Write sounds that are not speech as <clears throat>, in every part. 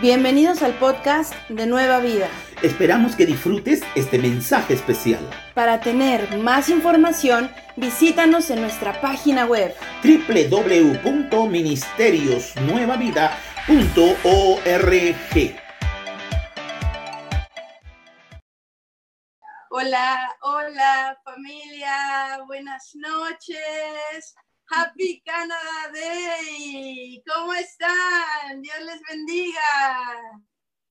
Bienvenidos al podcast de Nueva Vida. Esperamos que disfrutes este mensaje especial. Para tener más información, visítanos en nuestra página web www.ministeriosnuevavida.org. Hola, hola familia, buenas noches. Happy Canada Day. ¿Cómo están? Dios les bendiga.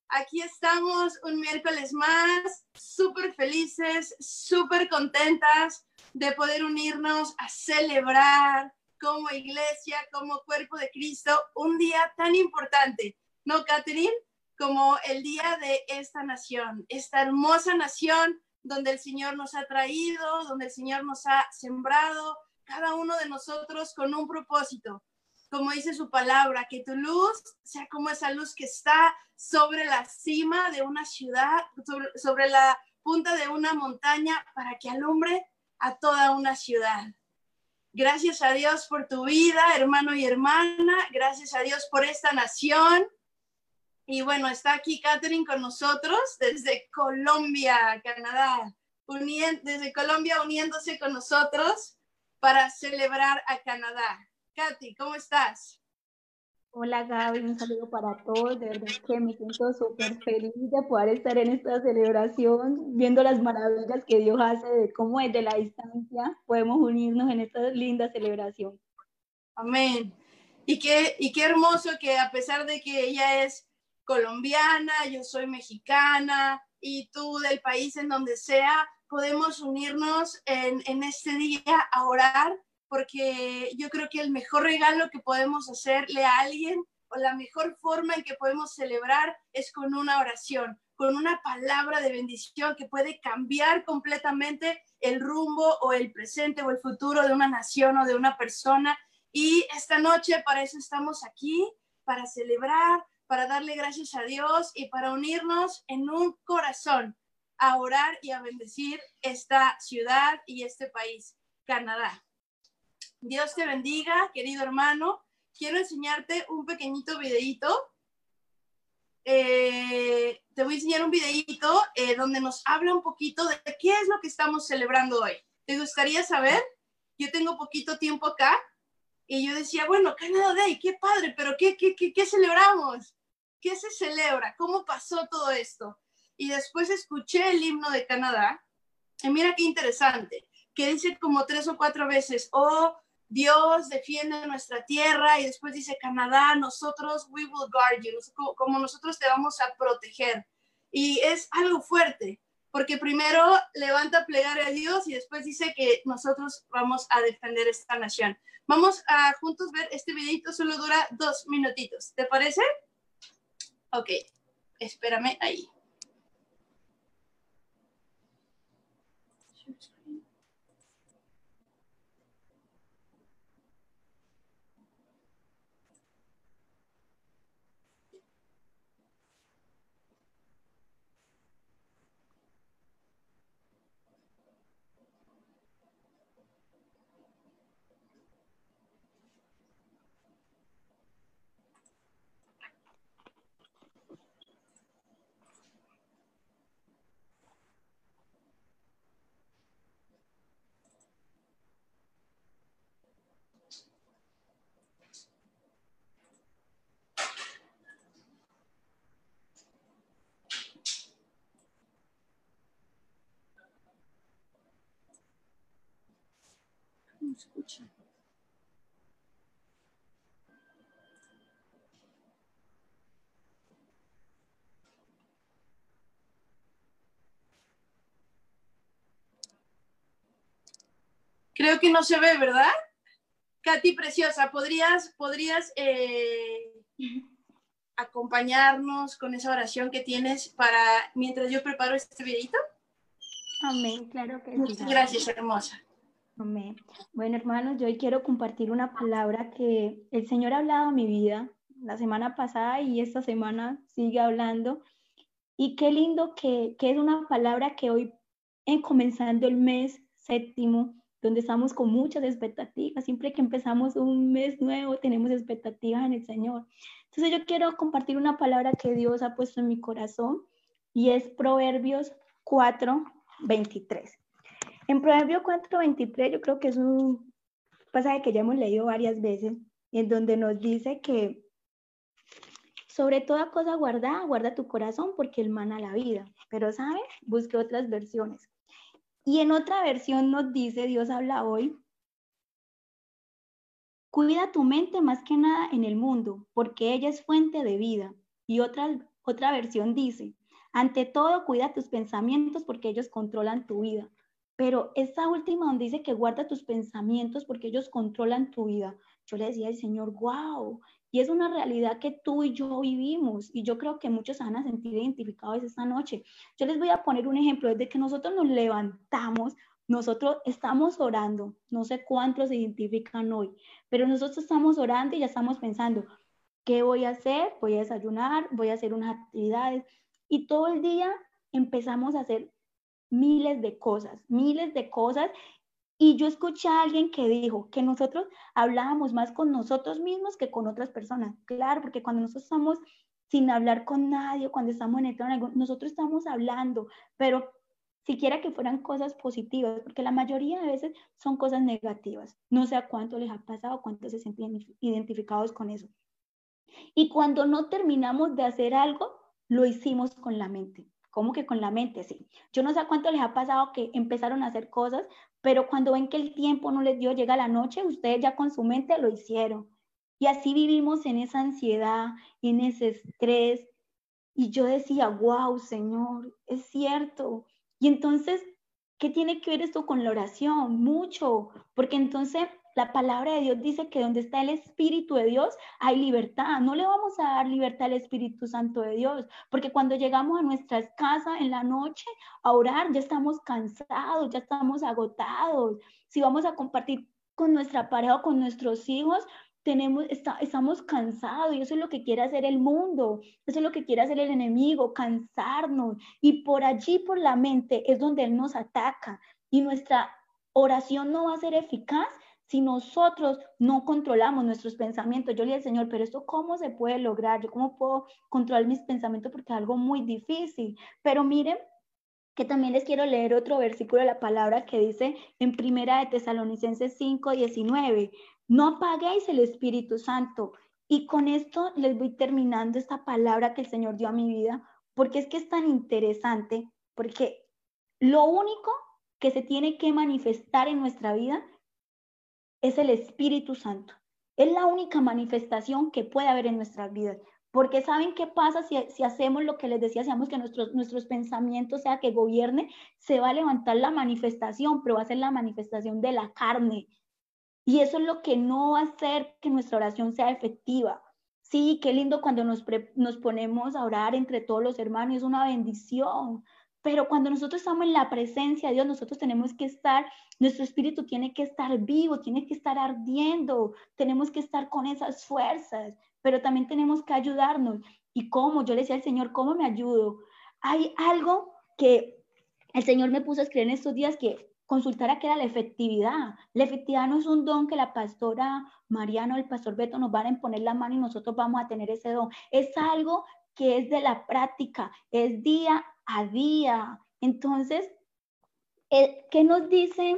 Aquí estamos un miércoles más, súper felices, súper contentas de poder unirnos a celebrar como iglesia, como cuerpo de Cristo, un día tan importante, ¿no, Catherine? Como el día de esta nación, esta hermosa nación donde el Señor nos ha traído, donde el Señor nos ha sembrado, cada uno de nosotros con un propósito. Como dice su palabra, que tu luz sea como esa luz que está sobre la cima de una ciudad, sobre, la punta de una montaña, para que alumbre a toda una ciudad. Gracias a Dios por tu vida, hermano y hermana. Gracias a Dios por esta nación. Y bueno, está aquí Catherine con nosotros desde Colombia, Canadá. desde Colombia uniéndose con nosotros para celebrar a Canadá. Katy, ¿cómo estás? Hola Gaby, un saludo para todos. De verdad que me siento súper feliz de poder estar en esta celebración, viendo las maravillas que Dios hace, de cómo desde la distancia podemos unirnos en esta linda celebración. Amén. Y qué, y qué hermoso que a pesar de que ella es colombiana, yo soy mexicana y tú del país en donde sea, podemos unirnos en, este día a orar, porque yo creo que el mejor regalo que podemos hacerle a alguien o la mejor forma en que podemos celebrar es con una oración, con una palabra de bendición que puede cambiar completamente el rumbo o el presente o el futuro de una nación o de una persona. Y esta noche para eso estamos aquí, para celebrar, para darle gracias a Dios y para unirnos en un corazón a orar y a bendecir esta ciudad y este país, Canadá. Dios te bendiga, querido hermano. Quiero enseñarte un pequeñito videito. Eh, te voy a enseñar un videito eh, donde nos habla un poquito de qué es lo que estamos celebrando hoy. ¿Te gustaría saber? Yo tengo poquito tiempo acá y yo decía, bueno, Canadá Day, qué padre, pero ¿qué, qué, qué, qué celebramos? ¿Qué se celebra? ¿Cómo pasó todo esto? y después escuché el himno de Canadá. Y mira qué interesante, que dice como tres o cuatro veces, oh, Dios defiende nuestra tierra y después dice Canadá, nosotros, we will guard you, como nosotros te vamos a proteger. Y es algo fuerte, porque primero levanta plegar a Dios y después dice que nosotros vamos a defender esta nación. Vamos a juntos ver este videito, solo dura dos minutitos. ¿Te parece? Ok, espérame ahí. Escucha. Creo que no se ve, ¿verdad? Katy Preciosa, ¿podrías, podrías eh, acompañarnos con esa oración que tienes para mientras yo preparo este videito? Amén, claro que sí. Muchas gracias, hermosa. Bueno, hermanos, yo hoy quiero compartir una palabra que el Señor ha hablado a mi vida la semana pasada y esta semana sigue hablando. Y qué lindo que, que es una palabra que hoy, en comenzando el mes séptimo, donde estamos con muchas expectativas. Siempre que empezamos un mes nuevo, tenemos expectativas en el Señor. Entonces yo quiero compartir una palabra que Dios ha puesto en mi corazón y es Proverbios 4, 23. En Proverbios 4, 23 yo creo que es un pasaje que ya hemos leído varias veces, en donde nos dice que sobre toda cosa guarda, guarda tu corazón porque el mana la vida. Pero, ¿sabes? Busque otras versiones. Y en otra versión nos dice, Dios habla hoy, cuida tu mente más que nada en el mundo, porque ella es fuente de vida. Y otra, otra versión dice, ante todo cuida tus pensamientos porque ellos controlan tu vida. Pero esa última donde dice que guarda tus pensamientos porque ellos controlan tu vida, yo le decía al Señor, wow, y es una realidad que tú y yo vivimos y yo creo que muchos van a sentir identificados esta noche. Yo les voy a poner un ejemplo, desde que nosotros nos levantamos, nosotros estamos orando, no sé cuántos se identifican hoy, pero nosotros estamos orando y ya estamos pensando, ¿qué voy a hacer? Voy a desayunar, voy a hacer unas actividades y todo el día empezamos a hacer miles de cosas, miles de cosas y yo escuché a alguien que dijo que nosotros hablábamos más con nosotros mismos que con otras personas. Claro, porque cuando nosotros estamos sin hablar con nadie, cuando estamos en el trono, nosotros estamos hablando, pero siquiera que fueran cosas positivas, porque la mayoría de veces son cosas negativas. No sé a cuánto les ha pasado, cuántos se sienten identificados con eso. Y cuando no terminamos de hacer algo, lo hicimos con la mente. ¿Cómo que con la mente? Sí. Yo no sé cuánto les ha pasado que empezaron a hacer cosas, pero cuando ven que el tiempo no les dio, llega la noche, ustedes ya con su mente lo hicieron. Y así vivimos en esa ansiedad, en ese estrés. Y yo decía, wow, Señor, es cierto. Y entonces, ¿qué tiene que ver esto con la oración? Mucho, porque entonces la palabra de Dios dice que donde está el Espíritu de Dios hay libertad. No le vamos a dar libertad al Espíritu Santo de Dios, porque cuando llegamos a nuestras casas en la noche a orar, ya estamos cansados, ya estamos agotados. Si vamos a compartir con nuestra pareja o con nuestros hijos, tenemos, estamos cansados y eso es lo que quiere hacer el mundo, eso es lo que quiere hacer el enemigo, cansarnos. Y por allí, por la mente, es donde Él nos ataca y nuestra oración no va a ser eficaz si nosotros no controlamos nuestros pensamientos, yo le dije, Señor, pero esto cómo se puede lograr? ¿Yo cómo puedo controlar mis pensamientos? Porque es algo muy difícil. Pero miren que también les quiero leer otro versículo de la palabra que dice en Primera de Tesalonicenses 5, 19, no apaguéis el Espíritu Santo. Y con esto les voy terminando esta palabra que el Señor dio a mi vida, porque es que es tan interesante, porque lo único que se tiene que manifestar en nuestra vida es el Espíritu Santo. Es la única manifestación que puede haber en nuestras vidas. Porque ¿saben qué pasa si, si hacemos lo que les decía, hacemos que nuestros, nuestros pensamientos sea que gobierne? Se va a levantar la manifestación, pero va a ser la manifestación de la carne. Y eso es lo que no va a hacer que nuestra oración sea efectiva. Sí, qué lindo cuando nos, nos ponemos a orar entre todos los hermanos, es una bendición. Pero cuando nosotros estamos en la presencia de Dios, nosotros tenemos que estar, nuestro espíritu tiene que estar vivo, tiene que estar ardiendo, tenemos que estar con esas fuerzas, pero también tenemos que ayudarnos. ¿Y cómo? Yo le decía al Señor, ¿cómo me ayudo? Hay algo que el Señor me puso a escribir en estos días que consultara que era la efectividad. La efectividad no es un don que la pastora Mariano el pastor Beto nos van a imponer la mano y nosotros vamos a tener ese don. Es algo que es de la práctica, es día a día. Entonces, ¿qué nos dicen?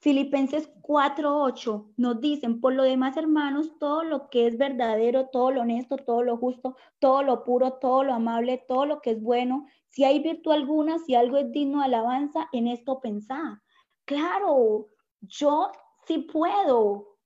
Filipenses 4:8 nos dicen, por lo demás, hermanos, todo lo que es verdadero, todo lo honesto, todo lo justo, todo lo puro, todo lo amable, todo lo que es bueno, si hay virtud alguna, si algo es digno de alabanza, en esto pensar. Claro, yo sí puedo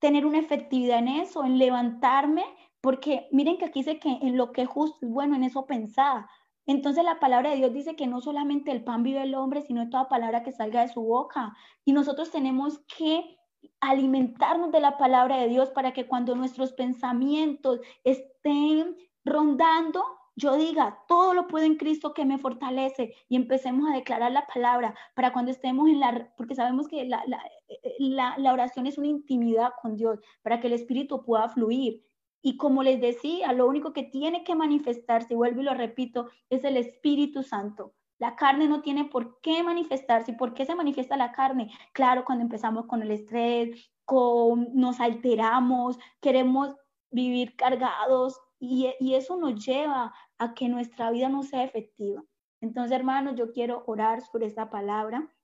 tener una efectividad en eso, en levantarme, porque miren que aquí dice que en lo que es justo es bueno, en eso pensar. Entonces la palabra de Dios dice que no solamente el pan vive el hombre, sino toda palabra que salga de su boca. Y nosotros tenemos que alimentarnos de la palabra de Dios para que cuando nuestros pensamientos estén rondando, yo diga, todo lo puedo en Cristo que me fortalece y empecemos a declarar la palabra para cuando estemos en la, porque sabemos que la, la, la oración es una intimidad con Dios, para que el Espíritu pueda fluir. Y como les decía, lo único que tiene que manifestarse, vuelvo y lo repito, es el Espíritu Santo. La carne no tiene por qué manifestarse. ¿Y por qué se manifiesta la carne? Claro, cuando empezamos con el estrés, con, nos alteramos, queremos vivir cargados y, y eso nos lleva a que nuestra vida no sea efectiva. Entonces, hermanos, yo quiero orar sobre esta palabra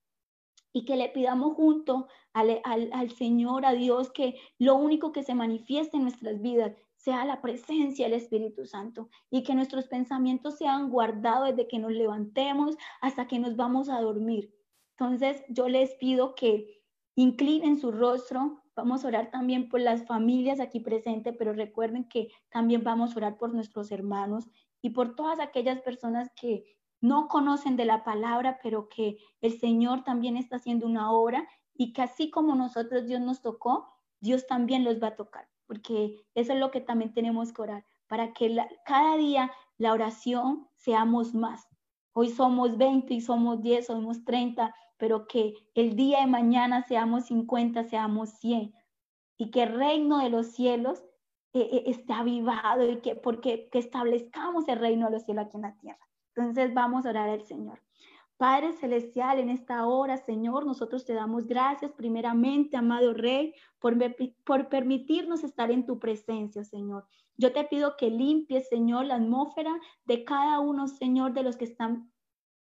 y que le pidamos junto al, al, al, Señor, a Dios, que lo único que se manifieste en nuestras vidas sea la presencia del Espíritu Santo y que nuestros pensamientos sean guardados desde que nos levantemos hasta que nos vamos a dormir. Entonces yo les pido que inclinen su rostro. Vamos a orar también por las familias aquí presentes, pero recuerden que también vamos a orar por nuestros hermanos y por todas aquellas personas que no conocen de la palabra, pero que el Señor también está haciendo una obra y que así como nosotros Dios nos tocó, Dios también los va a tocar porque eso es lo que también tenemos que orar, para que cada día la oración seamos más. Hoy somos 20 y somos 10, somos 30, pero que el día de mañana seamos 50, seamos 100 y que el reino de los cielos eh, eh, esté avivado y que porque que establezcamos el reino de los cielos aquí en la tierra. Entonces vamos a orar al Señor. Padre Celestial, en esta hora, Señor, nosotros te damos gracias primeramente, amado Rey, por, por permitirnos estar en tu presencia, Señor. Yo te pido que limpies, Señor, la atmósfera de cada uno, Señor, de los que están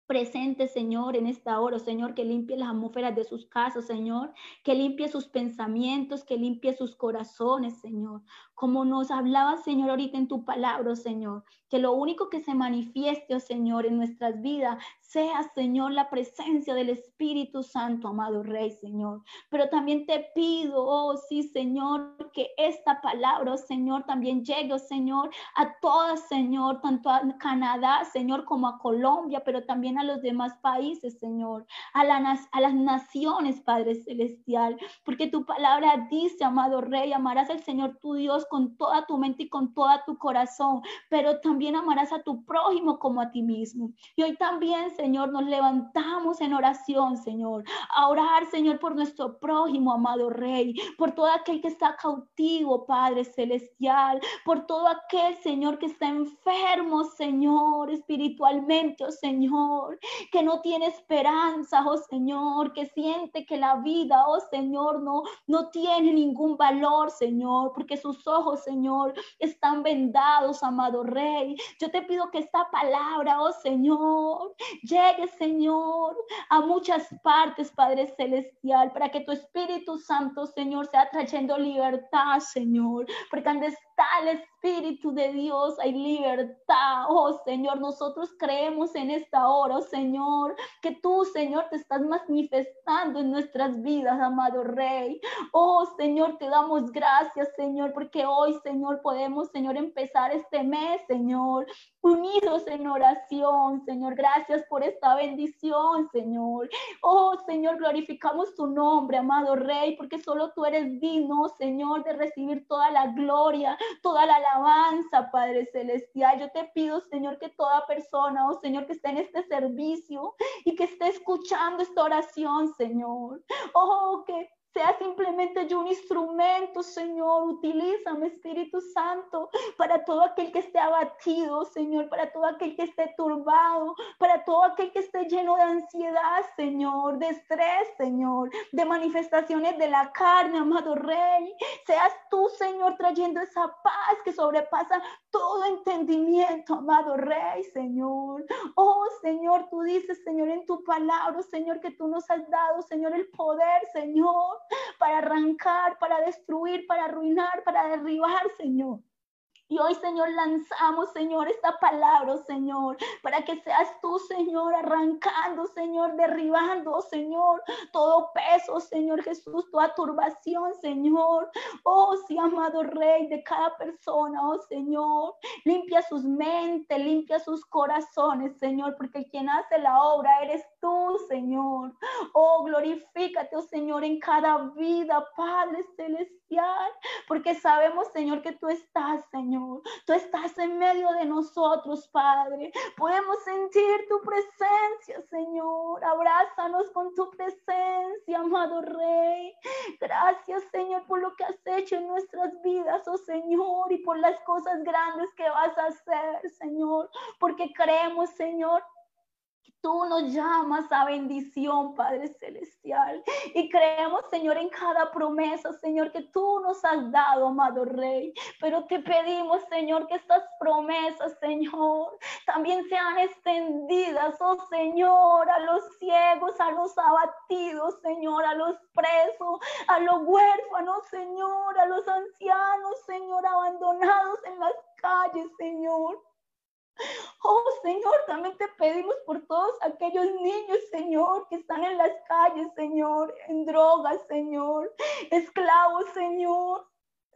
presente, Señor, en esta hora, Señor, que limpie las atmósferas de sus casas, Señor, que limpie sus pensamientos, que limpie sus corazones, Señor. Como nos hablaba, Señor, ahorita en tu palabra, Señor, que lo único que se manifieste, oh Señor, en nuestras vidas sea, Señor, la presencia del Espíritu Santo, amado Rey, Señor. Pero también te pido, oh sí, Señor, que esta palabra, oh Señor, también llegue, oh Señor, a todas, Señor, tanto a Canadá, Señor, como a Colombia, pero también a los demás países, Señor, a, las naciones, Padre Celestial, porque tu palabra dice, amado Rey, amarás al Señor tu Dios con toda tu mente y con toda tu corazón, pero también amarás a tu prójimo como a ti mismo. Y hoy también, Señor, nos levantamos en oración, Señor, a orar, Señor, por nuestro prójimo, amado Rey, por todo aquel que está cautivo, Padre Celestial, por todo aquel, Señor, que está enfermo, Señor, espiritualmente, oh Señor, que no tiene esperanza, oh Señor, que siente que la vida, oh Señor, no, no tiene ningún valor, Señor, porque sus ojos, Señor, están vendados, amado Rey. Yo te pido que esta palabra, oh Señor, llegue, Señor, a muchas partes, Padre Celestial, para que tu Espíritu Santo, Señor, sea trayendo libertad, Señor, porque donde está el Espíritu de Dios hay libertad. Oh Señor, nosotros creemos en esta hora, oh Señor, que tú, Señor, te estás manifestando en nuestras vidas, amado Rey. Oh Señor, te damos gracias, Señor, porque hoy, Señor, podemos, Señor, empezar este mes, Señor, unidos en oración, Señor. Gracias por esta bendición, Señor. Oh Señor, glorificamos tu nombre, amado Rey, porque solo tú eres digno, Señor, de recibir toda la gloria, toda la alabanza, Padre Celestial. Yo te pido, Señor, que toda persona, oh Señor, que esté en este servicio y que esté escuchando esta oración, Señor. Oh, que sea simplemente yo un instrumento, Señor. Utilízame, Espíritu Santo, para todo aquel que esté abatido, Señor, para todo aquel que esté turbado, para todo aquel que esté lleno de ansiedad, Señor, de estrés, Señor, de manifestaciones de la carne, amado Rey. Seas tú, Señor, trayendo esa paz que sobrepasa todo entendimiento, amado Rey, Señor. Oh, Señor, tú dices, Señor, en tu palabra, Señor, que tú nos has dado, Señor, el poder, Señor para arrancar, para destruir, para arruinar, para derribar, Señor. Y hoy, Señor, lanzamos, Señor, esta palabra, Señor, para que seas tú, Señor, arrancando, Señor, derribando, Señor, todo peso, Señor Jesús, toda turbación, Señor. Oh, sí, amado Rey de cada persona, oh Señor. Limpia sus mentes, limpia sus corazones, Señor, porque quien hace la obra eres tú, Señor. Oh, glorifícate, oh Señor, en cada vida, Padre Celestial, porque sabemos, Señor, que tú estás, Señor. Tú estás en medio de nosotros, Padre. Podemos sentir tu presencia, Señor. Abrázanos con tu presencia, amado Rey. Gracias, Señor, por lo que has hecho en nuestras vidas, oh Señor, y por las cosas grandes que vas a hacer, Señor. Porque creemos, Señor, Tú nos llamas a bendición, Padre Celestial. Y creemos, Señor, en cada promesa, Señor, que tú nos has dado, amado Rey. Pero te pedimos, Señor, que estas promesas, Señor, también sean extendidas, oh Señor, a los ciegos, a los abatidos, Señor, a los presos, a los huérfanos, Señor, a los ancianos, Señor, abandonados en las calles, Señor. Oh Señor, también te pedimos por todos aquellos niños, Señor, que están en las calles, Señor, en drogas, Señor, esclavos, Señor,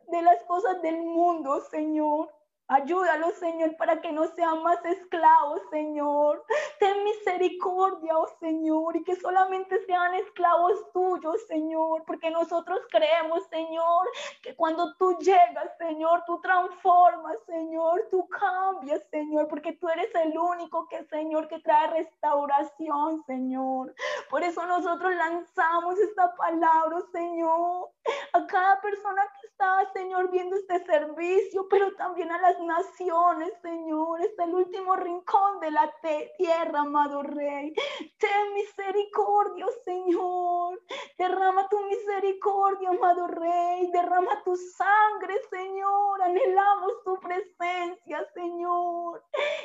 de las cosas del mundo, Señor. Ayúdalos, Señor, para que no sean más esclavos, Señor. Ten misericordia, oh Señor, y que solamente sean esclavos tuyos, Señor, porque nosotros creemos, Señor, que cuando tú llegas, Señor, tú transformas, Señor, tú cambias, Señor, porque tú eres el único que, Señor, que trae restauración, Señor. Por eso nosotros lanzamos esta palabra, Señor, <laughs> a cada persona que está, Señor, viendo este servicio, pero también a las naciones, Señor, es el último rincón de la tierra, amado Rey. Ten misericordia, Señor. Derrama tu misericordia, amado Rey. Derrama tu sangre, Señor. Anhelamos tu presencia, Señor.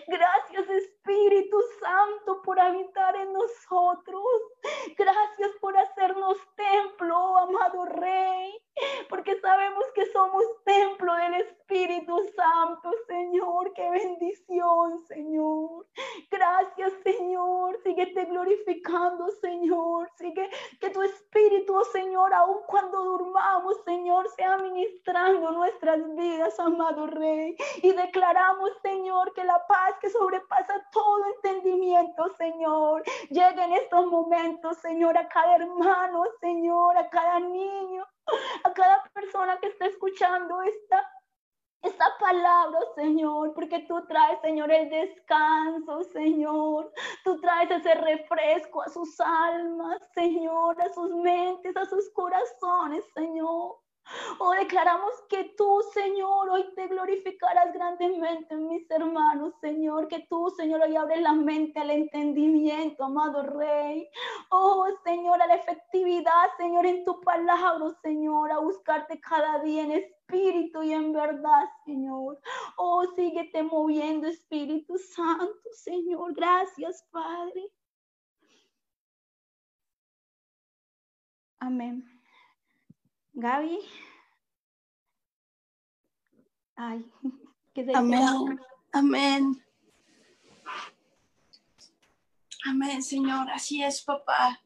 Gracias, Espíritu Santo, por habitar en nosotros. Gracias por hacernos templo, amado Rey okay <laughs> porque sabemos que somos templo del Espíritu Santo, Señor. Qué bendición, Señor. Gracias, Señor. Síguete glorificando, Señor. Sigue que tu Espíritu, Señor, aun cuando durmamos, Señor, sea ministrando nuestras vidas, amado Rey. Y declaramos, Señor, que la paz que sobrepasa todo entendimiento, Señor, llegue en estos momentos, Señor, a cada hermano, Señor, a cada niño, a cada persona que está escuchando esta, esta palabra, Señor, porque tú traes, Señor, el descanso, Señor. Tú traes ese refresco a sus almas, Señor, a sus mentes, a sus corazones, Señor. Oh, declaramos que tú, Señor, hoy te glorificarás grandemente, mis hermanos, Señor, que tú, Señor, hoy abres la mente al entendimiento, amado Rey. Oh, Señor, a la efectividad, Señor, en tu palabra, Señor, a buscarte cada día en espíritu y en verdad, Señor. Oh, síguete moviendo, Espíritu Santo, Señor. Gracias, Padre. Amén. Gaby. Ay, <laughs> se Amén. Amén. Amén, Señor. Así es, papá.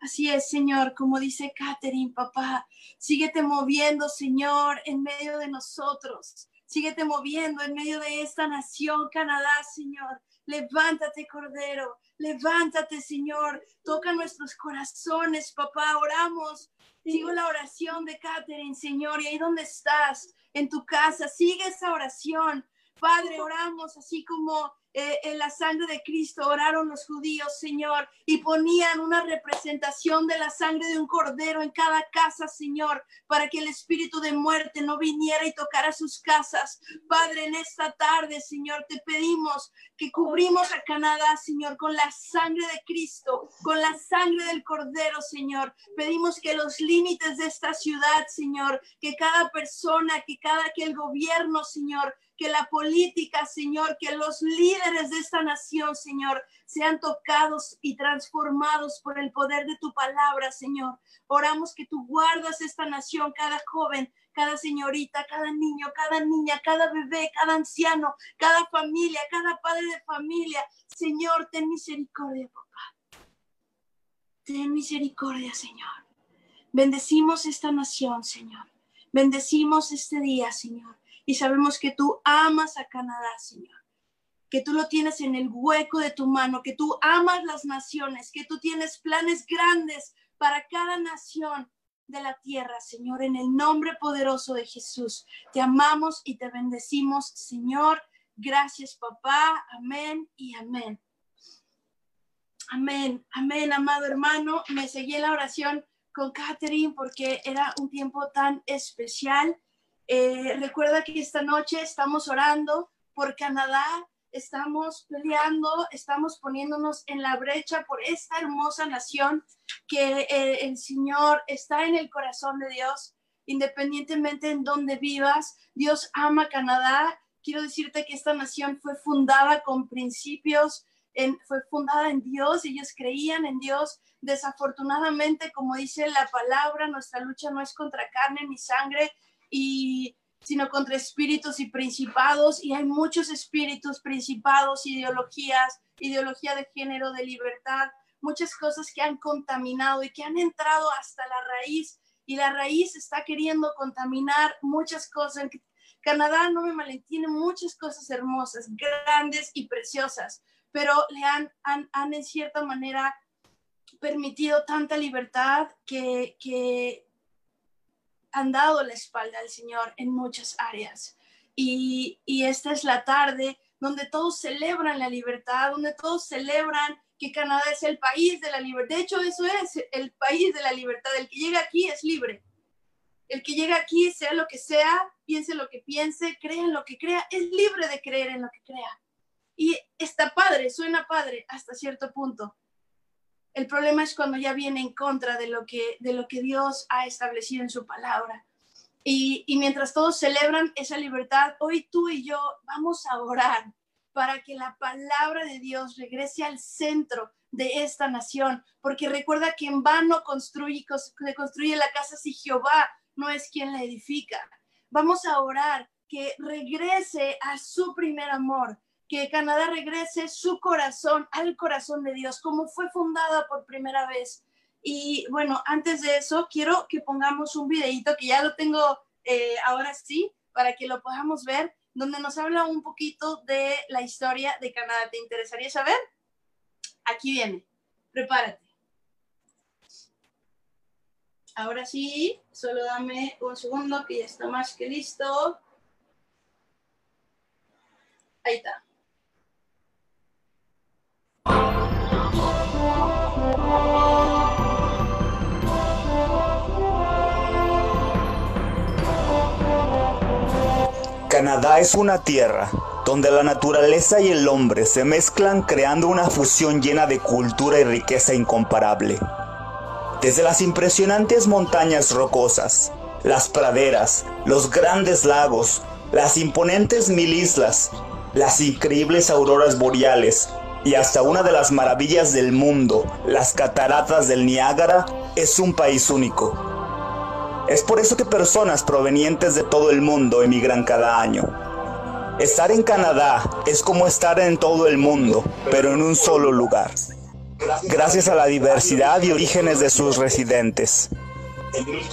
Así es, Señor, como dice Catherine, papá. Síguete moviendo, Señor, en medio de nosotros. Síguete moviendo en medio de esta nación, Canadá, Señor. Levántate, Cordero. Levántate, Señor. Toca nuestros corazones, papá. Oramos Sigo la oración de Catherine, Señor, y ahí donde estás, en tu casa, sigue esa oración. Padre, oramos así como eh, en la sangre de Cristo oraron los judíos, Señor, y ponían una representación de la sangre de un cordero en cada casa, Señor, para que el espíritu de muerte no viniera y tocara sus casas. Padre, en esta tarde, Señor, te pedimos que cubrimos a Canadá, Señor, con la sangre de Cristo, con la sangre del cordero, Señor. Pedimos que los límites de esta ciudad, Señor, que cada persona, que cada que el gobierno, Señor, que la política, Señor, que los líderes de esta nación, Señor, sean tocados y transformados por el poder de tu palabra, Señor. Oramos que tú guardas esta nación, cada joven, cada señorita, cada niño, cada niña, cada bebé, cada anciano, cada familia, cada padre de familia. Señor, ten misericordia, papá. Ten misericordia, Señor. Bendecimos esta nación, Señor. Bendecimos este día, Señor y sabemos que tú amas a Canadá, Señor, que tú lo tienes en el hueco de tu mano, que tú amas las naciones, que tú tienes planes grandes para cada nación de la tierra, Señor, en el nombre poderoso de Jesús. Te amamos y te bendecimos, Señor. Gracias, papá. Amén y amén. Amén, amén, amado hermano. Me seguí la oración con Catherine porque era un tiempo tan especial eh, recuerda que esta noche estamos orando por Canadá, estamos peleando, estamos poniéndonos en la brecha por esta hermosa nación que eh, el Señor está en el corazón de Dios, independientemente en donde vivas. Dios ama Canadá. Quiero decirte que esta nación fue fundada con principios, fue fundada en Dios, ellos creían en Dios. Desafortunadamente, como dice la palabra, nuestra lucha no es contra carne ni sangre, y sino contra espíritus y principados, y hay muchos espíritus, principados, ideologías, ideología de género, de libertad, muchas cosas que han contaminado y que han entrado hasta la raíz, y la raíz está queriendo contaminar muchas cosas. Canadá, no me malentiende, muchas cosas hermosas, grandes y preciosas, pero le han, han, han en cierta manera permitido tanta libertad que, que han dado la espalda al Señor en muchas áreas. Y, y esta es la tarde donde todos celebran la libertad, donde todos celebran que Canadá es el país de la libertad. De hecho, eso es el país de la libertad. El que llega aquí es libre. El que llega aquí, sea lo que sea, piense lo que piense, crea en lo que crea, es libre de creer en lo que crea. Y está padre, suena padre hasta cierto punto. El problema es cuando ya viene en contra de lo que, de lo que Dios ha establecido en su palabra. Y, y mientras todos celebran esa libertad, hoy tú y yo vamos a orar para que la palabra de Dios regrese al centro de esta nación, porque recuerda que en vano construye, construye la casa si Jehová no es quien la edifica. Vamos a orar que regrese a su primer amor, que Canadá regrese su corazón al corazón de Dios, como fue fundada por primera vez. Y bueno, antes de eso, quiero que pongamos un videito que ya lo tengo eh, ahora sí, para que lo podamos ver, donde nos habla un poquito de la historia de Canadá. ¿Te interesaría saber? Aquí viene, prepárate. Ahora sí, solo dame un segundo que ya está más que listo. Ahí está. Canadá es una tierra donde la naturaleza y el hombre se mezclan creando una fusión llena de cultura y riqueza incomparable. Desde las impresionantes montañas rocosas, las praderas, los grandes lagos, las imponentes mil islas, las increíbles auroras boreales y hasta una de las maravillas del mundo, las cataratas del Niágara, es un país único es por eso que personas provenientes de todo el mundo emigran cada año. Estar en Canadá es como estar en todo el mundo, pero en un solo lugar, gracias a la diversidad y orígenes de sus residentes.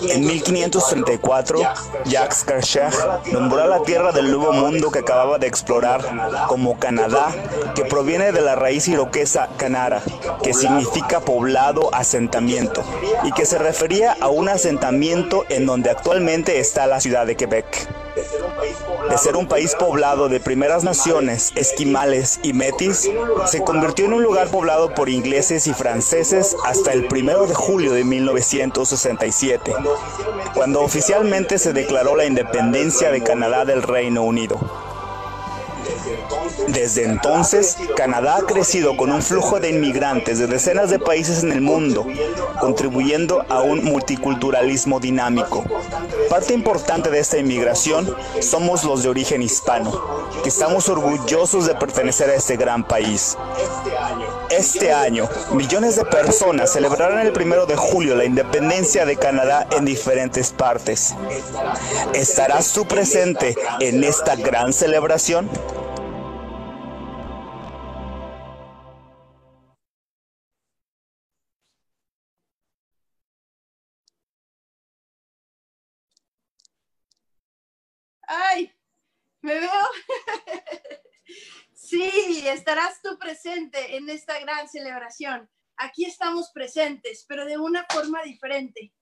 En 1534, Jacques Cartier nombró a la tierra del Nuevo Mundo que acababa de explorar como Canadá, que proviene de la raíz iroquesa canara, que significa poblado, asentamiento, y que se refería a un asentamiento en donde actualmente está la ciudad de Quebec de ser un país poblado de primeras naciones, esquimales y metis, se convirtió en un lugar poblado por ingleses y franceses hasta el 1 de julio de 1967, cuando oficialmente se declaró la independencia de Canadá del Reino Unido. Desde entonces, Canadá ha crecido con un flujo de inmigrantes de decenas de países en el mundo, contribuyendo a un multiculturalismo dinámico. Parte importante de esta inmigración somos los de origen hispano, que estamos orgullosos de pertenecer a este gran país. Este año, millones de personas celebrarán el primero de julio la independencia de Canadá en diferentes partes. ¿Estarás tú presente en esta gran celebración? Sí, estarás tú presente en esta gran celebración. Aquí estamos presentes, pero de una forma diferente.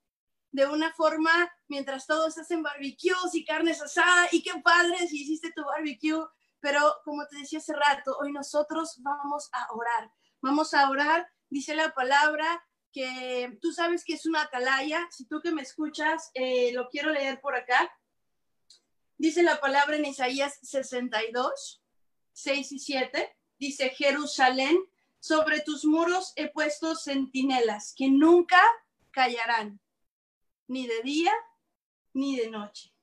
De una forma, mientras todos hacen barbecues y carnes asadas, y qué padre si hiciste tu barbecue, pero como te decía hace rato, hoy nosotros vamos a orar. Vamos a orar, dice la palabra, que tú sabes que es una atalaya. Si tú que me escuchas, eh, lo quiero leer por acá. Dice la palabra en Isaías 62, 6 y 7, dice Jerusalén, sobre tus muros he puesto centinelas que nunca callarán, ni de día ni de noche.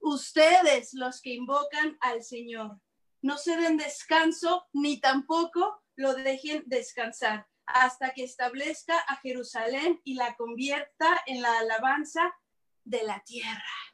Ustedes los que invocan al Señor, no se den descanso ni tampoco lo dejen descansar hasta que establezca a Jerusalén y la convierta en la alabanza de la tierra.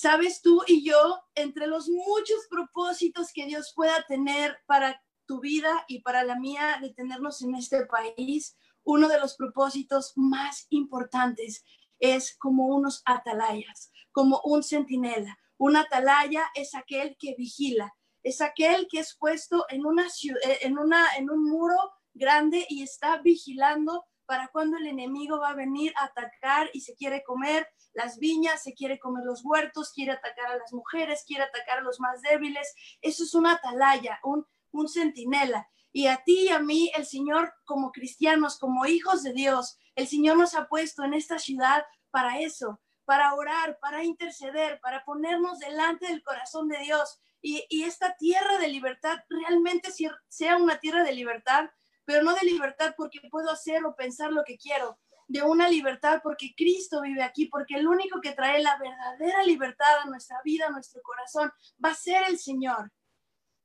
Sabes tú y yo, entre los muchos propósitos que Dios pueda tener para tu vida y para la mía de tenernos en este país, uno de los propósitos más importantes es como unos atalayas, como un centinela. Un atalaya es aquel que vigila, es aquel que es puesto en, una, eh, en, una, en un muro grande y está vigilando para cuando el enemigo va a venir a atacar y se quiere comer las viñas, se quiere comer los huertos, quiere atacar a las mujeres, quiere atacar a los más débiles. Eso es una atalaya, un, un centinela. Y a ti y a mí, el Señor, como cristianos, como hijos de Dios, el Señor nos ha puesto en esta ciudad para eso, para orar, para interceder, para ponernos delante del corazón de Dios y, esta tierra de libertad realmente sea una tierra de libertad, pero no de libertad porque puedo hacer o pensar lo que quiero, de una libertad porque Cristo vive aquí, porque el único que trae la verdadera libertad a nuestra vida, a nuestro corazón, va a ser el Señor.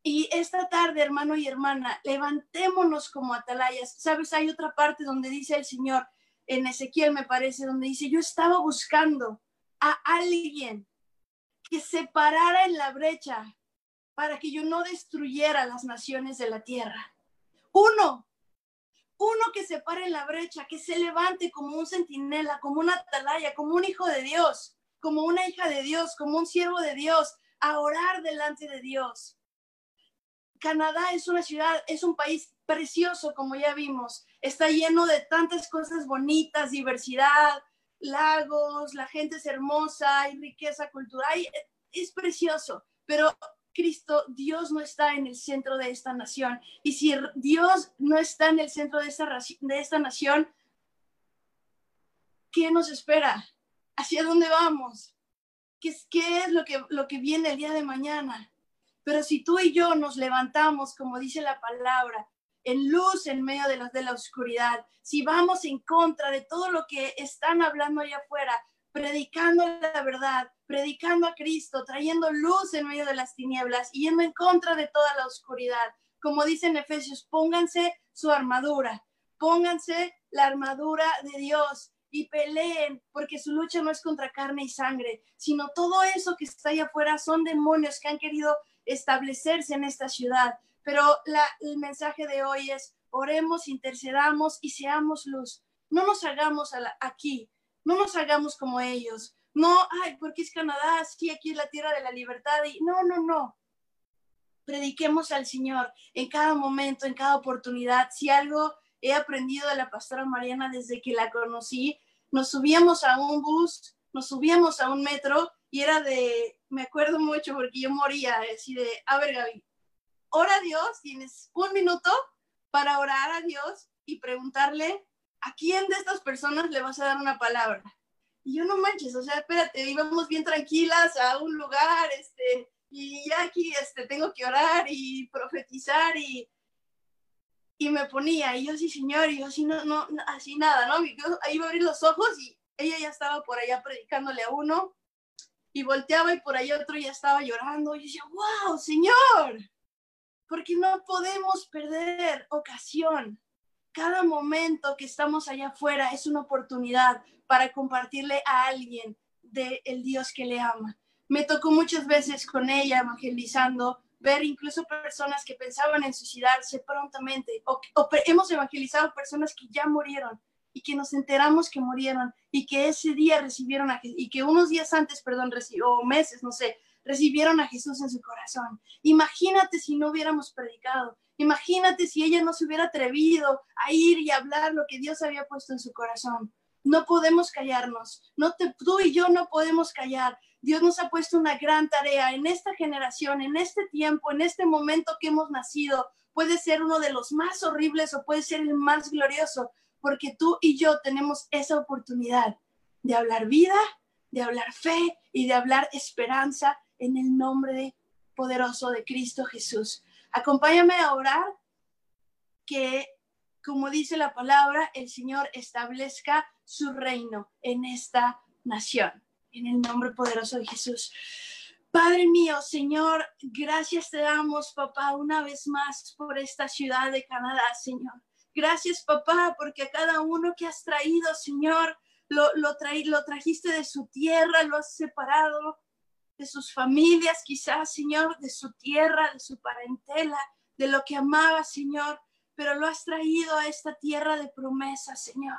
Y esta tarde, hermano y hermana, levantémonos como atalayas. Sabes, hay otra parte donde dice el Señor, en Ezequiel me parece, donde dice, yo estaba buscando a alguien que se parara en la brecha para que yo no destruyera las naciones de la tierra. Uno, uno que se pare en la brecha, que se levante como un centinela, como una atalaya, como un hijo de Dios, como una hija de Dios, como un siervo de Dios, a orar delante de Dios. Canadá es una ciudad, es un país precioso, como ya vimos. Está lleno de tantas cosas bonitas, diversidad, lagos, la gente es hermosa, hay riqueza cultural, es precioso. Pero Cristo, Dios no está en el centro de esta nación. Y si Dios no está en el centro de esta, de esta nación, ¿qué nos espera? ¿Hacia dónde vamos? ¿Qué es, qué es lo, que, lo que viene el día de mañana? Pero si tú y yo nos levantamos, como dice la palabra, en luz en medio de la, de la oscuridad, si vamos en contra de todo lo que están hablando allá afuera, predicando la verdad, predicando a Cristo, trayendo luz en medio de las tinieblas, yendo en contra de toda la oscuridad. Como dice en Efesios, pónganse su armadura, pónganse la armadura de Dios y peleen, porque su lucha no es contra carne y sangre, sino todo eso que está allá afuera son demonios que han querido establecerse en esta ciudad. Pero el mensaje de hoy es, oremos, intercedamos y seamos luz. No nos hagamos aquí no nos hagamos como ellos. No, ay, porque es Canadá, sí, aquí es la tierra de la libertad. Y no, no, no. Prediquemos al Señor en cada momento, en cada oportunidad. Si algo he aprendido de la pastora Mariana desde que la conocí, nos subíamos a un bus, nos subíamos a un metro y era de, me acuerdo mucho porque yo moría, así de, a ver Gaby, ora a Dios, tienes un minuto para orar a Dios y preguntarle ¿a quién de estas personas le vas a dar una palabra? Y yo no manches, o sea, espérate, íbamos bien tranquilas a un lugar, este, y ya aquí, este, tengo que orar y profetizar y, y me ponía, y yo sí, señor, y yo así, no, no, así nada, ¿no? Yo iba a abrir los ojos y ella ya estaba por allá predicándole a uno, y volteaba y por ahí otro ya estaba llorando, y yo decía, wow, señor, porque no podemos perder ocasión cada momento que estamos allá afuera es una oportunidad para compartirle a alguien del el Dios que le ama. Me tocó muchas veces con ella evangelizando, ver incluso personas que pensaban en suicidarse prontamente, o, hemos evangelizado personas que ya murieron y que nos enteramos que murieron y que ese día recibieron a y que unos días antes, perdón, o meses, no sé, recibieron a Jesús en su corazón. Imagínate si no hubiéramos predicado. Imagínate si ella no se hubiera atrevido a ir y hablar lo que Dios había puesto en su corazón. No podemos callarnos. No te, tú y yo no podemos callar. Dios nos ha puesto una gran tarea en esta generación, en este tiempo, en este momento que hemos nacido. Puede ser uno de los más horribles o puede ser el más glorioso, porque tú y yo tenemos esa oportunidad de hablar vida, de hablar fe y de hablar esperanza en el nombre de poderoso de Cristo Jesús. Acompáñame a orar que, como dice la palabra, el Señor establezca su reino en esta nación, en el nombre poderoso de Jesús. Padre mío, Señor, gracias te damos, papá, una vez más por esta ciudad de Canadá, Señor. Gracias, papá, porque a cada uno que has traído, Señor, lo, lo, lo trajiste de su tierra, lo has separado de sus familias, quizás, Señor, de su tierra, de su parentela, de lo que amaba, Señor, pero lo has traído a esta tierra de promesa, Señor.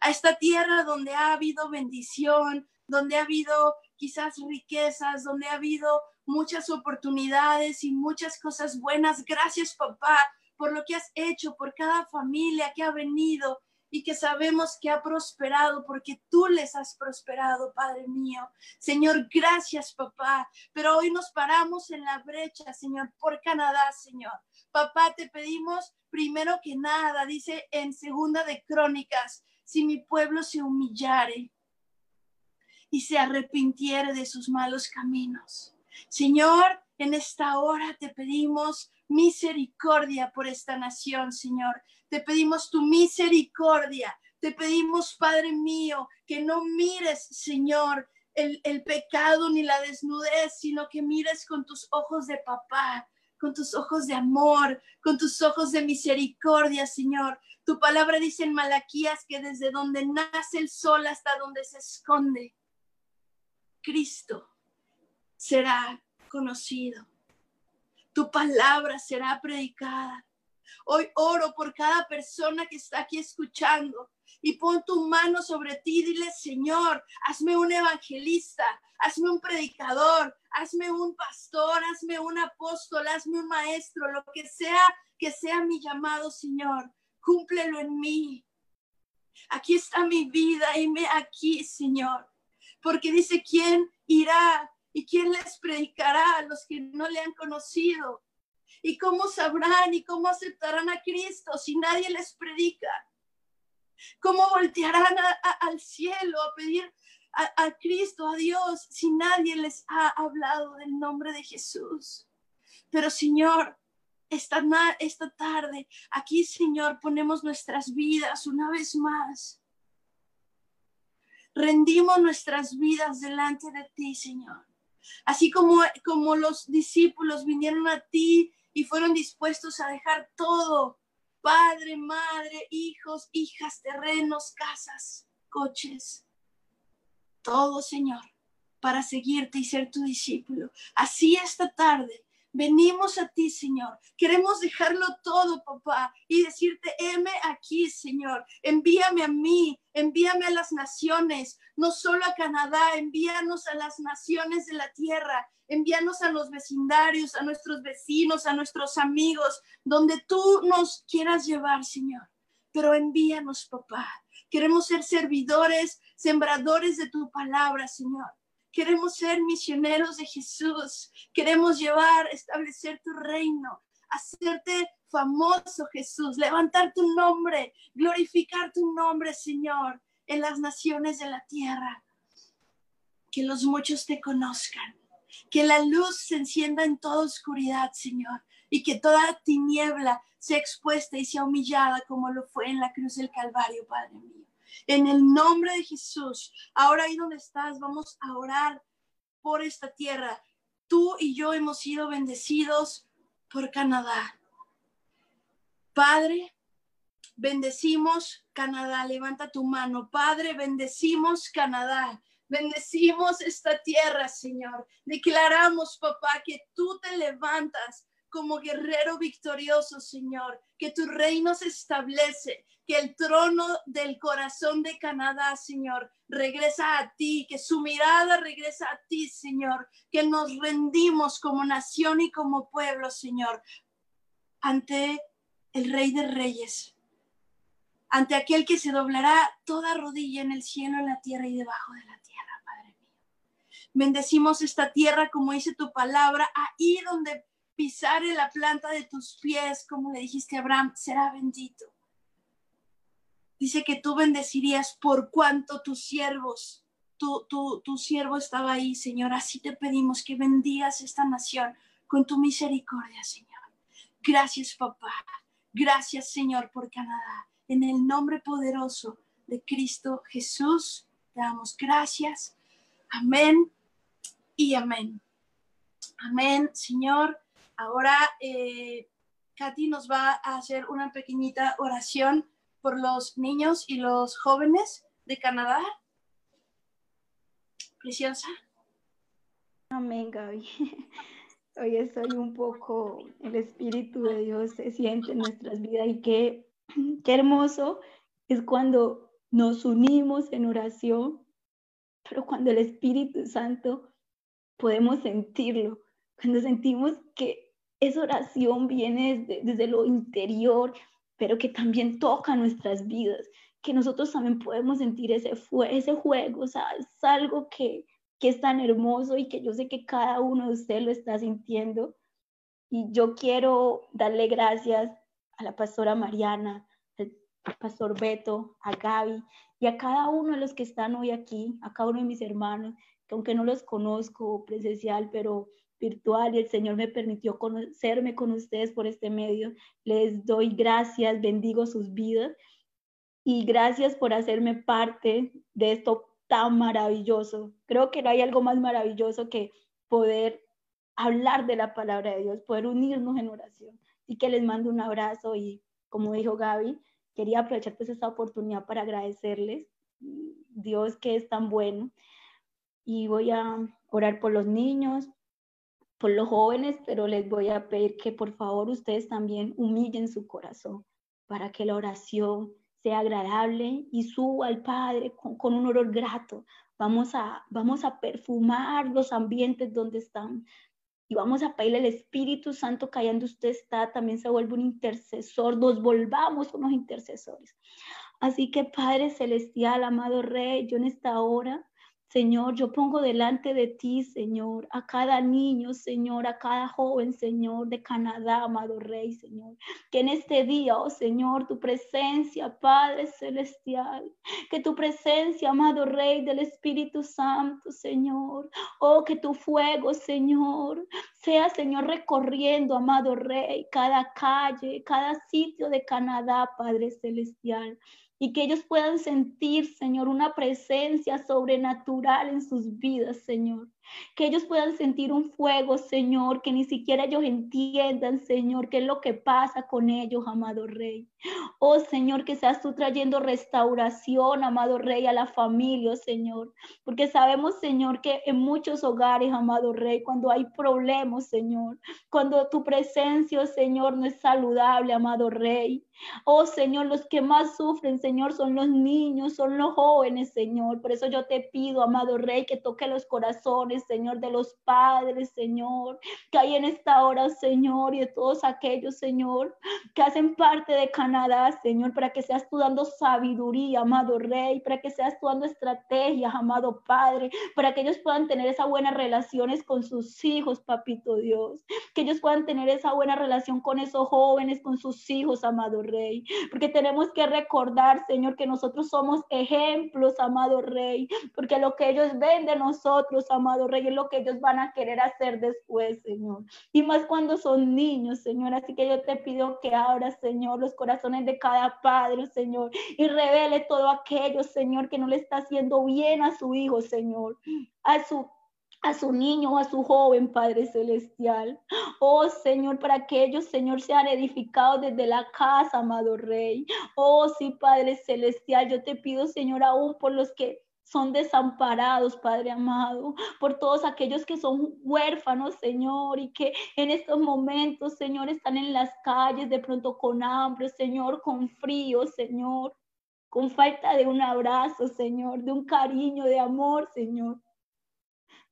A esta tierra donde ha habido bendición, donde ha habido quizás riquezas, donde ha habido muchas oportunidades y muchas cosas buenas. Gracias, papá, por lo que has hecho, por cada familia que ha venido y que sabemos que ha prosperado porque tú les has prosperado, Padre mío. Señor, gracias, papá. Pero hoy nos paramos en la brecha, Señor, por Canadá, Señor. Papá, te pedimos primero que nada, dice en segunda de Crónicas, si mi pueblo se humillare y se arrepintiere de sus malos caminos. Señor, en esta hora te pedimos misericordia por esta nación, Señor. Te pedimos tu misericordia. Te pedimos, Padre mío, que no mires, Señor, el, el, pecado ni la desnudez, sino que mires con tus ojos de papá, con tus ojos de amor, con tus ojos de misericordia, Señor. Tu palabra dice en Malaquías que desde donde nace el sol hasta donde se esconde, Cristo será conocido. Tu palabra será predicada. Hoy oro por cada persona que está aquí escuchando y pon tu mano sobre ti. Dile, Señor, hazme un evangelista, hazme un predicador, hazme un pastor, hazme un apóstol, hazme un maestro, lo que sea que sea mi llamado, Señor. Cúmplelo en mí. Aquí está mi vida, me aquí, Señor porque dice, ¿quién irá y quién les predicará a los que no le han conocido? ¿Y cómo sabrán y cómo aceptarán a Cristo si nadie les predica? ¿Cómo voltearán al cielo a pedir a, Cristo, a Dios, si nadie les ha hablado del nombre de Jesús? Pero Señor, esta, esta tarde, aquí Señor, ponemos nuestras vidas una vez más rendimos nuestras vidas delante de ti, Señor. Así como, como los discípulos vinieron a ti y fueron dispuestos a dejar todo, padre, madre, hijos, hijas, terrenos, casas, coches, todo, Señor, para seguirte y ser tu discípulo. Así esta tarde Venimos a ti, Señor. Queremos dejarlo todo, papá, y decirte, heme aquí, Señor. Envíame a mí, envíame a las naciones, no solo a Canadá, envíanos a las naciones de la tierra, envíanos a los vecindarios, a nuestros vecinos, a nuestros amigos, donde tú nos quieras llevar, Señor. Pero envíanos, papá. Queremos ser servidores, sembradores de tu palabra, Señor. Queremos ser misioneros de Jesús. Queremos llevar, establecer tu reino, hacerte famoso, Jesús, levantar tu nombre, glorificar tu nombre, Señor, en las naciones de la tierra. Que los muchos te conozcan. Que la luz se encienda en toda oscuridad, Señor, y que toda tiniebla sea expuesta y sea humillada como lo fue en la cruz del Calvario, Padre mío. En el nombre de Jesús, ahora ahí donde estás, vamos a orar por esta tierra. Tú y yo hemos sido bendecidos por Canadá. Padre, bendecimos Canadá. Levanta tu mano. Padre, bendecimos Canadá. Bendecimos esta tierra, Señor. Declaramos, papá, que tú te levantas como guerrero victorioso, Señor, que tu reino se establece, que el trono del corazón de Canadá, Señor, regresa a ti, que su mirada regresa a ti, Señor, que nos rendimos como nación y como pueblo, Señor, ante el Rey de Reyes, ante aquel que se doblará toda rodilla en el cielo, en la tierra y debajo de la tierra, Padre mío. Bendecimos esta tierra, como dice tu palabra, ahí donde pisare la planta de tus pies, como le dijiste a Abraham, será bendito. Dice que tú bendecirías por cuanto tus siervos, tu, tu, tu siervo estaba ahí, Señor. Así te pedimos que bendigas esta nación con tu misericordia, Señor. Gracias, papá. Gracias, Señor, por Canadá. En el nombre poderoso de Cristo Jesús, te damos gracias. Amén y amén. Amén, Señor. Ahora eh, Katy nos va a hacer una pequeñita oración por los niños y los jóvenes de Canadá. Preciosa. Amén, Gaby. <laughs> Hoy estoy un poco, el Espíritu de Dios se siente en nuestras vidas y qué, <clears throat> qué hermoso es cuando nos unimos en oración, pero cuando el Espíritu Santo podemos sentirlo, cuando sentimos que esa oración viene desde, lo interior, pero que también toca nuestras vidas, que nosotros también podemos sentir ese, ese juego, o sea, es algo que, que es tan hermoso y que yo sé que cada uno de ustedes lo está sintiendo. Y yo quiero darle gracias a la pastora Mariana, al pastor Beto, a Gaby y a cada uno de los que están hoy aquí, a cada uno de mis hermanos, que aunque no los conozco presencial, pero virtual y el Señor me permitió conocerme con ustedes por este medio. Les doy gracias, bendigo sus vidas y gracias por hacerme parte de esto tan maravilloso. Creo que no hay algo más maravilloso que poder hablar de la palabra de Dios, poder unirnos en oración. y que les mando un abrazo y como dijo Gaby, quería aprovechar pues esta oportunidad para agradecerles. Dios que es tan bueno. Y voy a orar por los niños, por los jóvenes, pero les voy a pedir que por favor ustedes también humillen su corazón para que la oración sea agradable y suba al Padre con, un olor grato. Vamos a, vamos a perfumar los ambientes donde están y vamos a pedirle al Espíritu Santo que allá donde usted está también se vuelve un intercesor, nos volvamos unos intercesores. Así que Padre Celestial, amado Rey, yo en esta hora Señor, yo pongo delante de ti, Señor, a cada niño, Señor, a cada joven, Señor, de Canadá, amado Rey, Señor. Que en este día, oh Señor, tu presencia, Padre Celestial, que tu presencia, amado Rey del Espíritu Santo, Señor, oh, que tu fuego, Señor, sea, Señor, recorriendo, amado Rey, cada calle, cada sitio de Canadá, Padre Celestial y que ellos puedan sentir, Señor, una presencia sobrenatural en sus vidas, Señor que ellos puedan sentir un fuego, Señor, que ni siquiera ellos entiendan, Señor, qué es lo que pasa con ellos, amado Rey. Oh, Señor, que seas tú trayendo restauración, amado Rey, a la familia, Señor, porque sabemos, Señor, que en muchos hogares, amado Rey, cuando hay problemas, Señor, cuando tu presencia, Señor, no es saludable, amado Rey. Oh, Señor, los que más sufren, Señor, son los niños, son los jóvenes, Señor. Por eso yo te pido, amado Rey, que toque los corazones Señor, de los padres, Señor, que hay en esta hora, Señor, y de todos aquellos, Señor, que hacen parte de Canadá, Señor, para que seas tú dando sabiduría, amado Rey, para que seas tú dando estrategias, amado Padre, para que ellos puedan tener esas buenas relaciones con sus hijos, papito Dios, que ellos puedan tener esa buena relación con esos jóvenes, con sus hijos, amado Rey, porque tenemos que recordar, Señor, que nosotros somos ejemplos, amado Rey, porque lo que ellos ven de nosotros, amado Rey, es lo que ellos van a querer hacer después, Señor. Y más cuando son niños, Señor. Así que yo te pido que abras, Señor, los corazones de cada padre, Señor, y revele todo aquello, Señor, que no le está haciendo bien a su hijo, Señor, a su a su niño, a su joven Padre Celestial. Oh Señor, para que ellos, Señor, sean edificados desde la casa, amado Rey. Oh sí, Padre Celestial, yo te pido, Señor, aún por los que son desamparados, Padre amado, por todos aquellos que son huérfanos, Señor, y que en estos momentos, Señor, están en las calles, de pronto con hambre, Señor, con frío, Señor, con falta de un abrazo, Señor, de un cariño, de amor, Señor.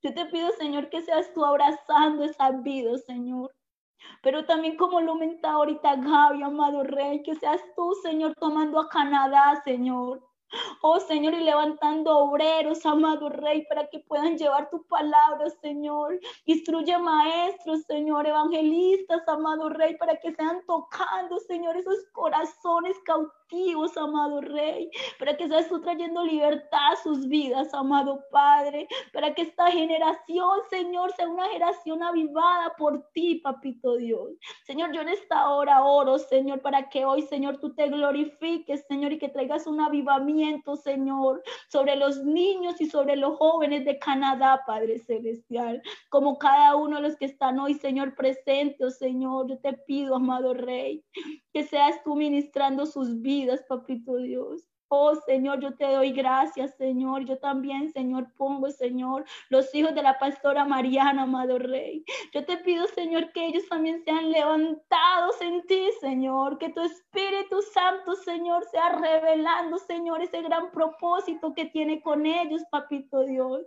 Yo te pido, Señor, que seas tú abrazando esas vidas, Señor. Pero también como lo aumenta ahorita Gaby, amado Rey, que seas tú, Señor, tomando a Canadá, Señor Oh Señor, y levantando obreros, amado Rey, para que puedan llevar tu palabra, Señor. Instruye maestros, Señor, evangelistas, amado Rey, para que sean tocando, Señor, esos corazones cautivos, amado Rey, para que seas tú trayendo libertad a sus vidas, amado Padre, para que esta generación, Señor, sea una generación avivada por ti, Papito Dios. Señor, yo en esta hora oro, Señor, para que hoy, Señor, tú te glorifiques, Señor, y que traigas un avivamiento, Señor, sobre los niños y sobre los jóvenes de Canadá, Padre Celestial, como cada uno de los que están hoy, Señor, presentes, Señor, yo te pido, amado Rey, que seas tú ministrando sus vidas, Papito Dios. Oh Señor, yo te doy gracias, Señor. Yo también, Señor, pongo, Señor, los hijos de la pastora Mariana, amado Rey. Yo te pido, Señor, que ellos también sean levantados en ti, Señor. Que tu Espíritu Santo, Señor, sea revelando, Señor, ese gran propósito que tiene con ellos, Papito Dios.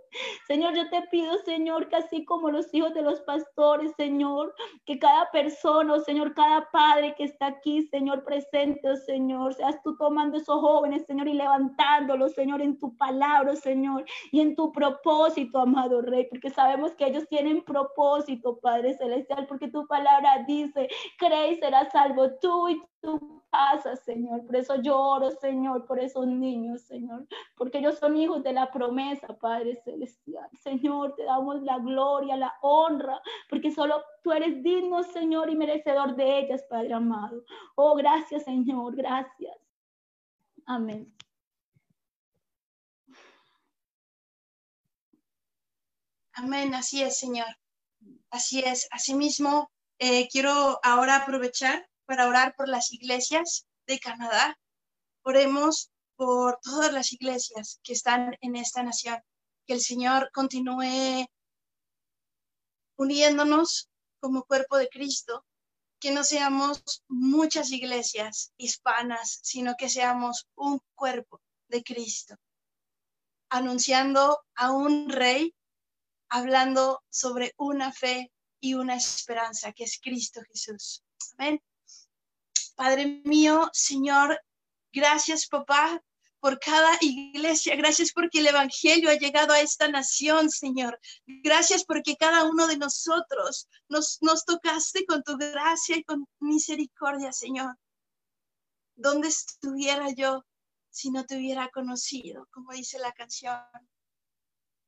Señor, yo te pido, Señor, que así como los hijos de los pastores, Señor, que cada persona, oh Señor, cada padre que está aquí, Señor, presente, oh Señor, seas tú tomando esos jóvenes, Señor Señor, y levantándolo, Señor, en tu palabra, Señor, y en tu propósito, amado Rey, porque sabemos que ellos tienen propósito, Padre Celestial, porque tu palabra dice, cree y serás salvo tú y tu casa, Señor. Por eso lloro, Señor, por esos niños, Señor, porque ellos son hijos de la promesa, Padre Celestial. Señor, te damos la gloria, la honra, porque solo tú eres digno, Señor, y merecedor de ellas, Padre amado. Oh, gracias, Señor, gracias. Amén. Amén, así es, Señor. Así es. Asimismo, eh, quiero ahora aprovechar para orar por las iglesias de Canadá. Oremos por todas las iglesias que están en esta nación. Que el Señor continúe uniéndonos como cuerpo de Cristo que no seamos muchas iglesias hispanas, sino que seamos un cuerpo de Cristo, anunciando a un rey, hablando sobre una fe y una esperanza que es Cristo Jesús. Amén. Padre mío, Señor, gracias papá por cada iglesia. Gracias porque el Evangelio ha llegado a esta nación, Señor. Gracias porque cada uno de nosotros nos, nos tocaste con tu gracia y con misericordia, Señor. ¿Dónde estuviera yo si no te hubiera conocido, como dice la canción?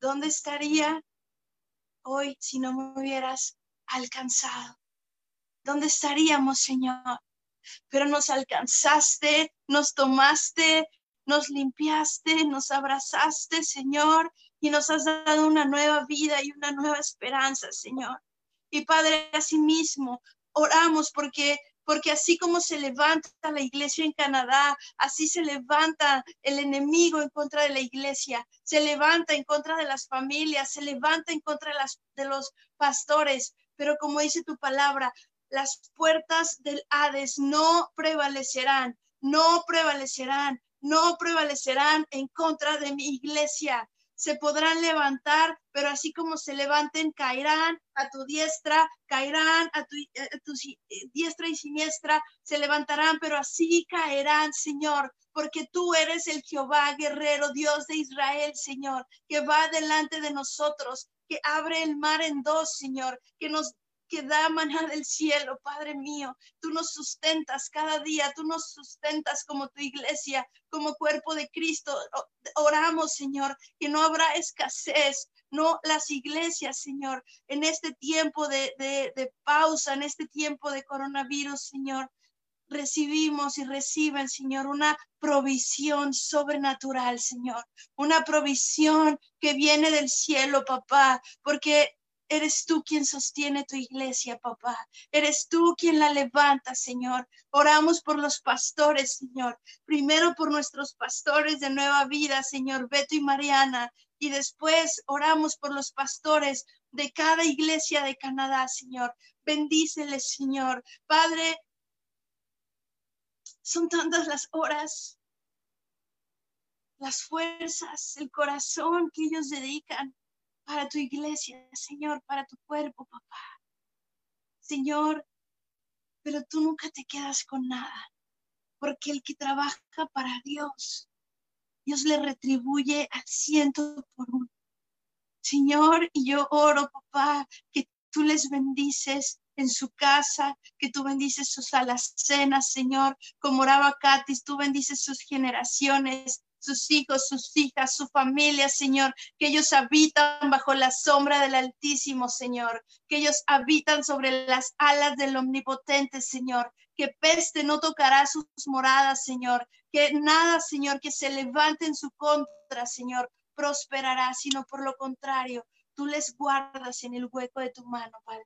¿Dónde estaría hoy si no me hubieras alcanzado? ¿Dónde estaríamos, Señor? Pero nos alcanzaste, nos tomaste, nos limpiaste, nos abrazaste, Señor, y nos has dado una nueva vida y una nueva esperanza, Señor. Y Padre, asimismo, oramos porque porque así como se levanta la iglesia en Canadá, así se levanta el enemigo en contra de la iglesia, se levanta en contra de las familias, se levanta en contra de, los pastores. Pero como dice tu palabra, las puertas del Hades no prevalecerán, no prevalecerán no prevalecerán en contra de mi iglesia. Se podrán levantar, pero así como se levanten, caerán a tu diestra, caerán a tu, eh, eh, diestra y siniestra, se levantarán, pero así caerán, Señor, porque tú eres el Jehová guerrero, Dios de Israel, Señor, que va delante de nosotros, que abre el mar en dos, Señor, que nos que da maná del cielo, Padre mío. Tú nos sustentas cada día, tú nos sustentas como tu iglesia, como cuerpo de Cristo. Oramos, Señor, que no habrá escasez, no las iglesias, Señor, en este tiempo de, de, pausa, en este tiempo de coronavirus, Señor. Recibimos y reciben, Señor, una provisión sobrenatural, Señor, una provisión que viene del cielo, papá, porque Eres tú quien sostiene tu iglesia, papá. Eres tú quien la levanta, Señor. Oramos por los pastores, Señor. Primero por nuestros pastores de nueva vida, Señor Beto y Mariana. Y después oramos por los pastores de cada iglesia de Canadá, Señor. Bendíceles, Señor. Padre, son tantas las horas, las fuerzas, el corazón que ellos dedican para tu iglesia, Señor, para tu cuerpo, papá. Señor, pero tú nunca te quedas con nada, porque el que trabaja para Dios Dios le retribuye al ciento por uno. Señor, y yo oro, papá, que tú les bendices en su casa, que tú bendices sus alacenas, Señor, como oraba Katis, tú bendices sus generaciones, sus hijos, sus hijas, su familia, Señor, que ellos habitan bajo la sombra del Altísimo, Señor, que ellos habitan sobre las alas del Omnipotente, Señor, que peste no tocará sus moradas, Señor, que nada, Señor, que se levante en su contra, Señor, prosperará, sino por lo contrario, tú les guardas en el hueco de tu mano, Padre.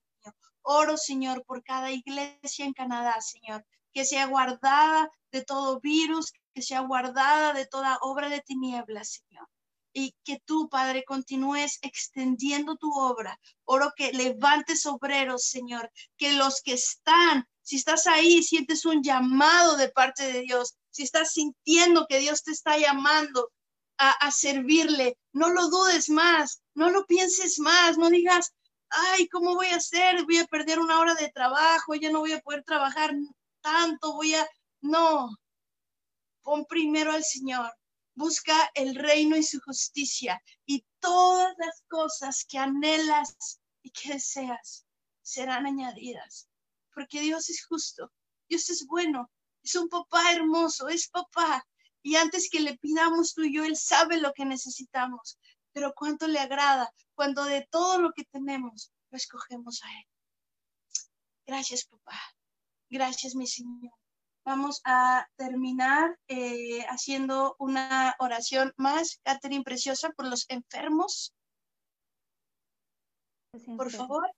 Oro, Señor, por cada iglesia en Canadá, Señor, que sea guardada de todo virus, que sea guardada de toda obra de tinieblas, Señor. Y que tú, Padre, continúes extendiendo tu obra. Oro que levantes obreros, Señor, que los que están, si estás ahí, sientes un llamado de parte de Dios, si estás sintiendo que Dios te está llamando, a, servirle. No lo dudes más, no lo pienses más, no digas, ay, ¿cómo voy a hacer? Voy a perder una hora de trabajo, ya no voy a poder trabajar tanto, voy a... No, pon primero al Señor, busca el reino y su justicia y todas las cosas que anhelas y que deseas serán añadidas, porque Dios es justo, Dios es bueno, es un papá hermoso, es papá, y antes que le pidamos tú y yo, Él sabe lo que necesitamos. Pero cuánto le agrada cuando de todo lo que tenemos lo escogemos a Él. Gracias, papá. Gracias, mi Señor. Vamos a terminar eh, haciendo una oración más, Catherine Preciosa, por los enfermos. Por favor.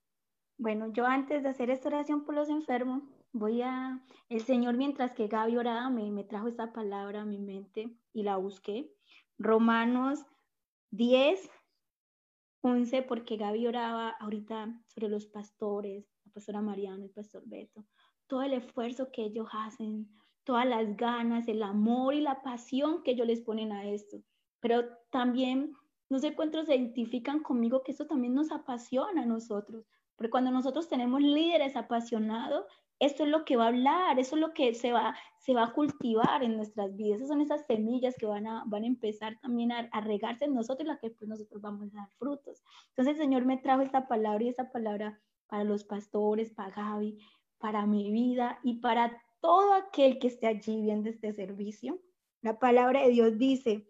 Bueno, yo antes de hacer esta oración por los enfermos, voy a, el Señor mientras que Gaby oraba me, me trajo esta palabra a mi mente y la busqué. Romanos 10, 11, porque Gaby oraba ahorita sobre los pastores, la pastora Mariana, el pastor Beto, todo el esfuerzo que ellos hacen, todas las ganas, el amor y la pasión que ellos les ponen a esto. Pero también, no sé cuántos se identifican conmigo que esto también nos apasiona a nosotros, porque cuando nosotros tenemos líderes apasionados, esto es lo que va a hablar, eso es lo que se va, se va a cultivar en nuestras vidas. Esas son esas semillas que van a, van a empezar también a, regarse en nosotros y las que pues nosotros vamos a dar frutos. Entonces el Señor me trajo esta palabra y esta palabra para los pastores, para Gaby, para mi vida y para todo aquel que esté allí viendo este servicio. La palabra de Dios dice,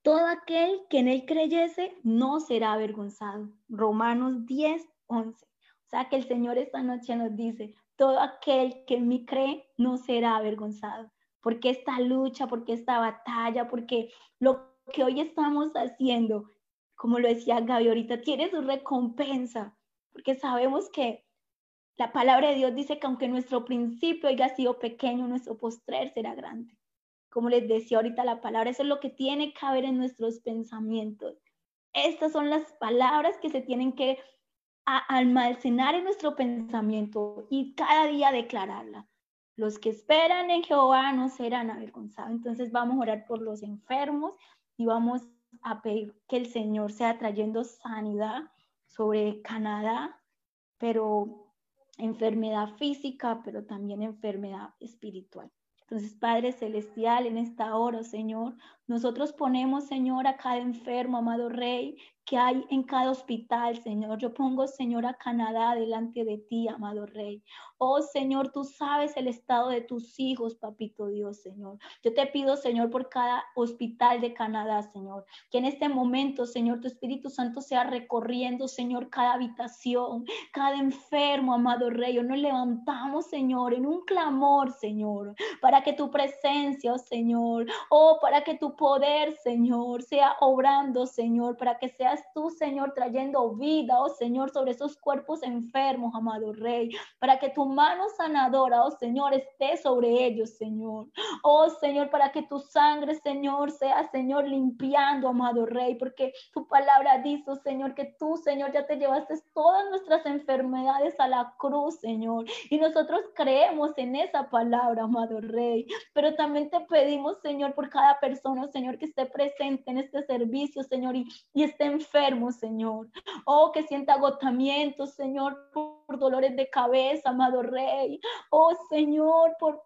todo aquel que en él creyese no será avergonzado. Romanos 10, 11. O sea que el Señor esta noche nos dice, todo aquel que en mí cree no será avergonzado. Porque esta lucha, porque esta batalla, porque lo que hoy estamos haciendo, como lo decía Gaby ahorita, tiene su recompensa, porque sabemos que la palabra de Dios dice que aunque nuestro principio haya sido pequeño, nuestro postrer será grande. Como les decía ahorita la palabra, eso es lo que tiene que haber en nuestros pensamientos. Estas son las palabras que se tienen que almacenar en nuestro pensamiento y cada día declararla. Los que esperan en Jehová no serán avergonzados. Entonces vamos a orar por los enfermos y vamos a pedir que el Señor sea trayendo sanidad sobre Canadá, pero enfermedad física, pero también enfermedad espiritual. Entonces, Padre Celestial, en esta hora, Señor, nosotros ponemos, Señor, a cada enfermo, amado Rey, que hay en cada hospital, Señor. Yo pongo, Señor, a Canadá delante de ti, amado Rey. Oh, Señor, tú sabes el estado de tus hijos, papito Dios, Señor. Yo te pido, Señor, por cada hospital de Canadá, Señor, que en este momento, Señor, tu Espíritu Santo sea recorriendo, Señor, cada habitación, cada enfermo, amado Rey. Nos levantamos, Señor, en un clamor, Señor, para que tu presencia, oh Señor, oh, para que tu poder, Señor, sea obrando, Señor, para que sea tú, Señor, trayendo vida, oh Señor, sobre esos cuerpos enfermos, amado Rey, para que tu mano sanadora, oh Señor, esté sobre ellos, Señor. Oh Señor, para que tu sangre, Señor, sea, Señor, limpiando, amado Rey, porque tu palabra dice, oh Señor, que tú, Señor, ya te llevaste todas nuestras enfermedades a la cruz, Señor. Y nosotros creemos en esa palabra, amado Rey. Pero también te pedimos, Señor, por cada persona, Señor, que esté presente en este servicio, Señor, y, y esté enfermo, Señor. Oh, que sienta agotamiento, Señor, por dolores de cabeza, amado Rey. Oh, Señor, por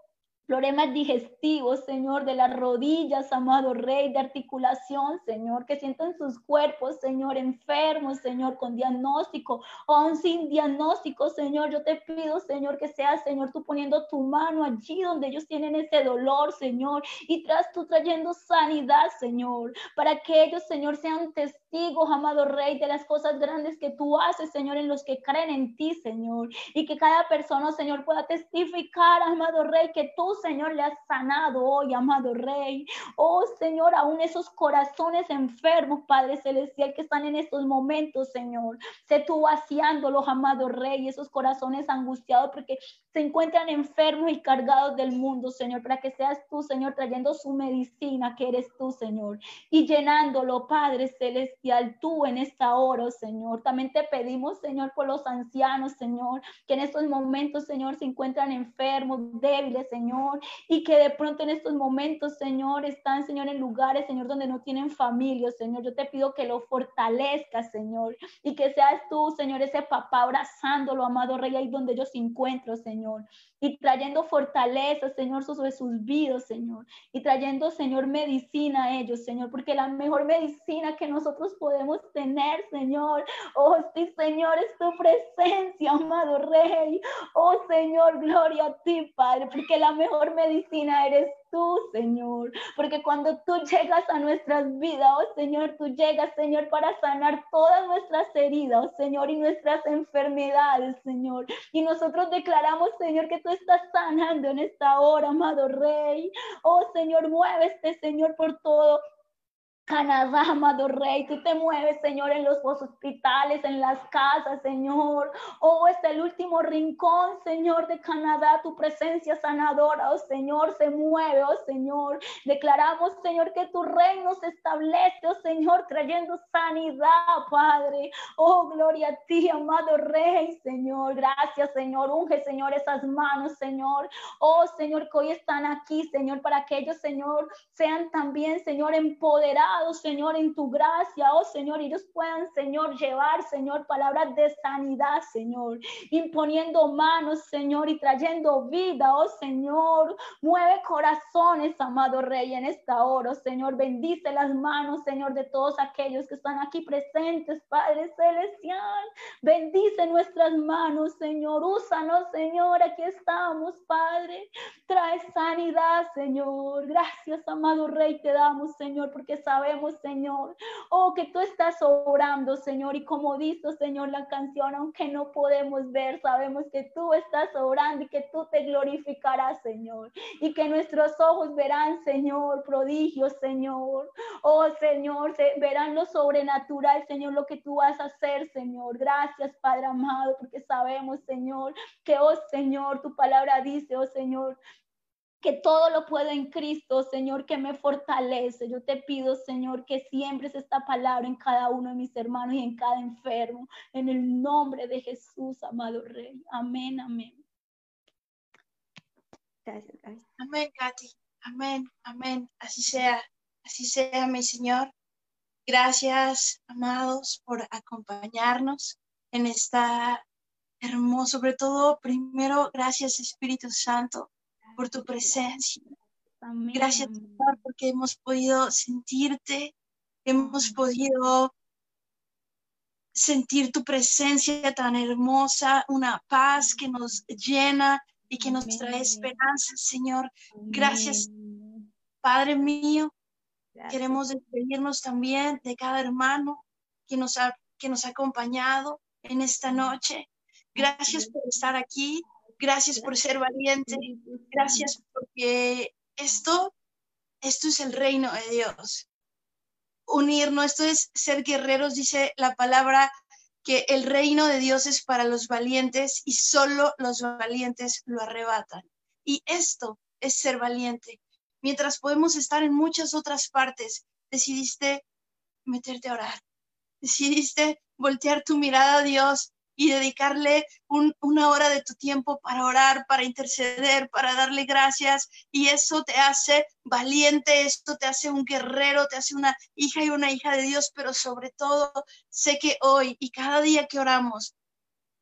problemas digestivos, Señor, de las rodillas, amado Rey, de articulación, Señor, que sientan sus cuerpos, Señor, enfermos, Señor, con diagnóstico o aún sin diagnóstico, Señor. Yo te pido, Señor, que seas, Señor, tú poniendo tu mano allí donde ellos tienen ese dolor, Señor, y tras tú trayendo sanidad, Señor, para que ellos, Señor, sean testigos, amado Rey, de las cosas grandes que tú haces, Señor, en los que creen en ti, Señor, y que cada persona, Señor, pueda testificar, amado Rey, que tú, Señor, le has sanado hoy, amado Rey. Oh, Señor, aún esos corazones enfermos, Padre Celestial, que están en estos momentos, Señor. Sé tú vaciándolos, amado Rey, esos corazones angustiados porque se encuentran enfermos y cargados del mundo, Señor, para que seas tú, Señor, trayendo su medicina, que eres tú, Señor, y llenándolo, Padre Celestial, tú en esta hora, Señor. También te pedimos, Señor, por los ancianos, Señor, que en estos momentos, Señor, se encuentran enfermos, débiles, Señor y que de pronto en estos momentos, Señor, están, Señor, en lugares, Señor, donde no tienen familia, Señor. Yo te pido que lo fortalezcas, Señor, y que seas tú, Señor, ese papá abrazándolo, amado Rey, ahí donde ellos se encuentran, Señor, on y trayendo fortaleza, Señor, sobre sus vidas, Señor, y trayendo, Señor, medicina a ellos, Señor, porque la mejor medicina que nosotros podemos tener, Señor, oh sí, Señor, es tu presencia, amado Rey, oh Señor, gloria a ti, Padre, porque la mejor medicina eres tú, Señor, porque cuando tú llegas a nuestras vidas, oh Señor, tú llegas, Señor, para sanar todas nuestras heridas, oh Señor, y nuestras enfermedades, Señor. Y nosotros declaramos, Señor, que tú estás sanando en esta hora, amado Rey. Oh Señor, muévete, Señor, por todo Canadá, amado Rey, tú te mueves, Señor, en los hospitales, en las casas, Señor. Oh, es el último rincón, Señor, de Canadá, tu presencia sanadora, oh Señor, se mueve, oh Señor. Declaramos, Señor, que tu reino se establece, oh Señor, trayendo sanidad, Padre. Oh, gloria a ti, amado Rey, Señor. Gracias, Señor. Unge, Señor, esas manos, Señor. Oh, Señor, que hoy están aquí, Señor, para que ellos, Señor, sean también, Señor, empoderados Señor, en tu gracia, oh Señor, y ellos puedan, Señor, llevar, Señor, palabras de sanidad, Señor, imponiendo manos, Señor, y trayendo vida, oh Señor. Mueve corazones, amado Rey, en esta hora, oh Señor. Bendice las manos, Señor, de todos aquellos que están aquí presentes, Padre Celestial. Bendice nuestras manos, Señor. Úsanos, Señor. Aquí estamos, Padre. Trae sanidad, Señor. Gracias, amado Rey, te damos, Señor, porque sabes Señor, oh, que tú estás orando, Señor, y como dice, Señor, la canción, aunque no podemos ver, sabemos que tú estás orando y que tú te glorificarás, Señor, y que nuestros ojos verán, Señor, prodigios, Señor, oh, Señor, se verán lo sobrenatural, Señor, lo que tú vas a hacer, Señor. Gracias, Padre amado, porque sabemos, Señor, que, oh, Señor, tu palabra dice, oh, Señor, que todo lo puedo en Cristo, Señor, que me fortalece. Yo te pido, Señor, que siembres esta palabra en cada uno de mis hermanos y en cada enfermo. En el nombre de Jesús, amado Rey. Amén, amén. Gracias, Amén, Katy. Amén, amén. Así sea, así sea, mi Señor. Gracias, amados, por acompañarnos en esta hermosa, sobre todo, primero, gracias, Espíritu Santo por tu presencia. Gracias, Señor, porque hemos podido sentirte, hemos podido sentir tu presencia tan hermosa, una paz que nos llena y que nos trae esperanza, Señor. Gracias, Padre mío. Queremos despedirnos también de cada hermano que nos ha, que nos ha acompañado en esta noche. Gracias por estar aquí. Gracias por ser valiente. Gracias porque esto, esto es el reino de Dios. Unirnos, esto es ser guerreros, dice la palabra que el reino de Dios es para los valientes y solo los valientes lo arrebatan. Y esto es ser valiente. Mientras podemos estar en muchas otras partes, decidiste meterte a orar. Decidiste voltear tu mirada a Dios y dedicarle una hora de tu tiempo para orar, para interceder, para darle gracias. Y eso te hace valiente, esto te hace un guerrero, te hace una hija y una hija de Dios, pero sobre todo sé que hoy y cada día que oramos,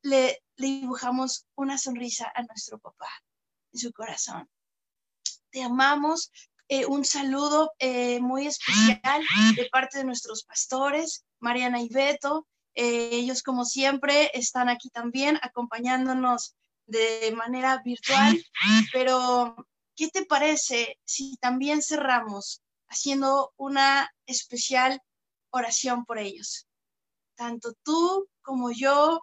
le, dibujamos una sonrisa a nuestro papá en su corazón. te amamos. Eh, un saludo eh, muy especial de parte de nuestros pastores, Mariana y Beto. Eh, ellos, como siempre, están aquí también acompañándonos de manera virtual. Pero, ¿qué te parece si también cerramos haciendo una especial oración por ellos? Tanto tú como yo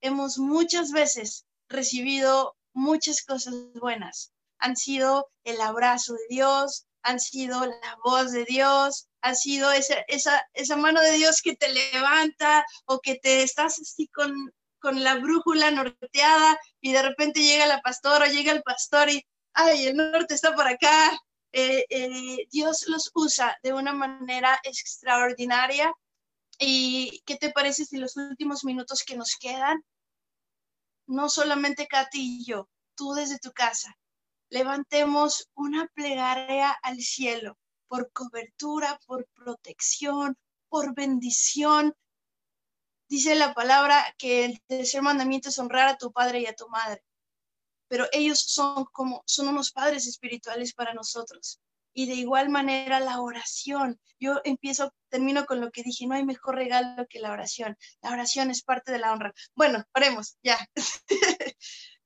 hemos muchas veces recibido muchas cosas buenas. Han sido el abrazo de Dios, han sido la voz de Dios, ha sido esa, esa, esa mano de Dios que te levanta o que te estás así con, con la brújula norteada y de repente llega la pastora, llega el pastor y, ay, el norte está por acá. Eh, eh, Dios los usa de una manera extraordinaria. ¿Y qué te parece si los últimos minutos que nos quedan no solamente Katy y yo, tú desde tu casa, levantemos una plegaria al cielo por cobertura, por protección, por bendición. Dice la palabra que el tercer mandamiento es honrar a tu padre y a tu madre, pero ellos son como, son unos padres espirituales para nosotros. Y de igual manera la oración. Yo empiezo, termino con lo que dije, no hay mejor regalo que la oración. La oración es parte de la honra. Bueno, oremos, ya. <laughs>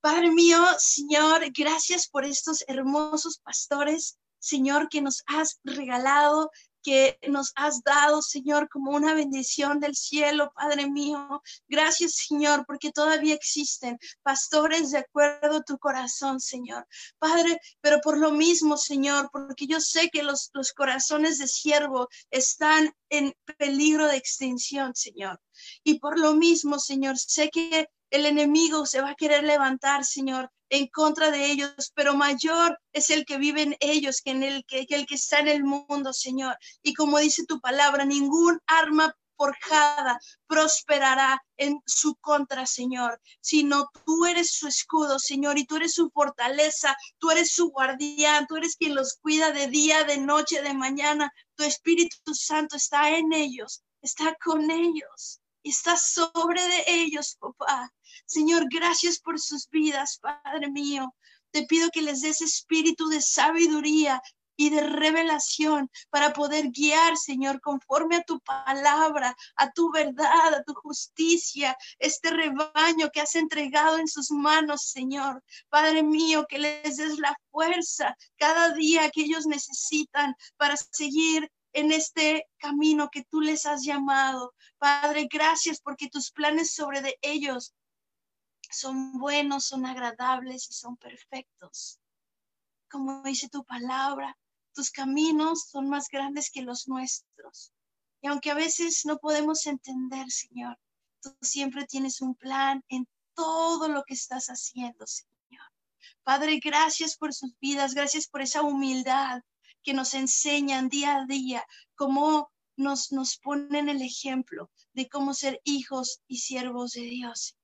Padre mío, Señor, gracias por estos hermosos pastores, Señor, que nos has regalado que nos has dado, Señor, como una bendición del cielo, Padre mío. Gracias, Señor, porque todavía existen pastores de acuerdo a tu corazón, Señor. Padre, pero por lo mismo, Señor, porque yo sé que los, los corazones de siervo están en peligro de extinción, Señor. Y por lo mismo, Señor, sé que el enemigo se va a querer levantar, Señor, en contra de ellos, pero mayor es el que vive en ellos que, en el que, el que está en el mundo, Señor. Y como dice tu palabra, ningún arma forjada prosperará en su contra, Señor, sino tú eres su escudo, Señor, y tú eres su fortaleza, tú eres su guardián, tú eres quien los cuida de día, de noche, de mañana. Tu Espíritu Santo está en ellos, está con ellos y está sobre de ellos, papá. Señor, gracias por sus vidas, Padre mío. Te pido que les des espíritu de sabiduría y de revelación para poder guiar, Señor, conforme a tu palabra, a tu verdad, a tu justicia, este rebaño que has entregado en sus manos, Señor. Padre mío, que les des la fuerza cada día que ellos necesitan para seguir en este camino que tú les has llamado. Padre, gracias porque tus planes sobre de ellos son buenos, son agradables y son perfectos. Como dice tu palabra, tus caminos son más grandes que los nuestros. Y aunque a veces no podemos entender, Señor, tú siempre tienes un plan en todo lo que estás haciendo, Señor. Padre, gracias por sus vidas, gracias por esa humildad, que nos enseñan día a día, cómo nos, nos ponen el ejemplo de cómo ser hijos y siervos de Dios.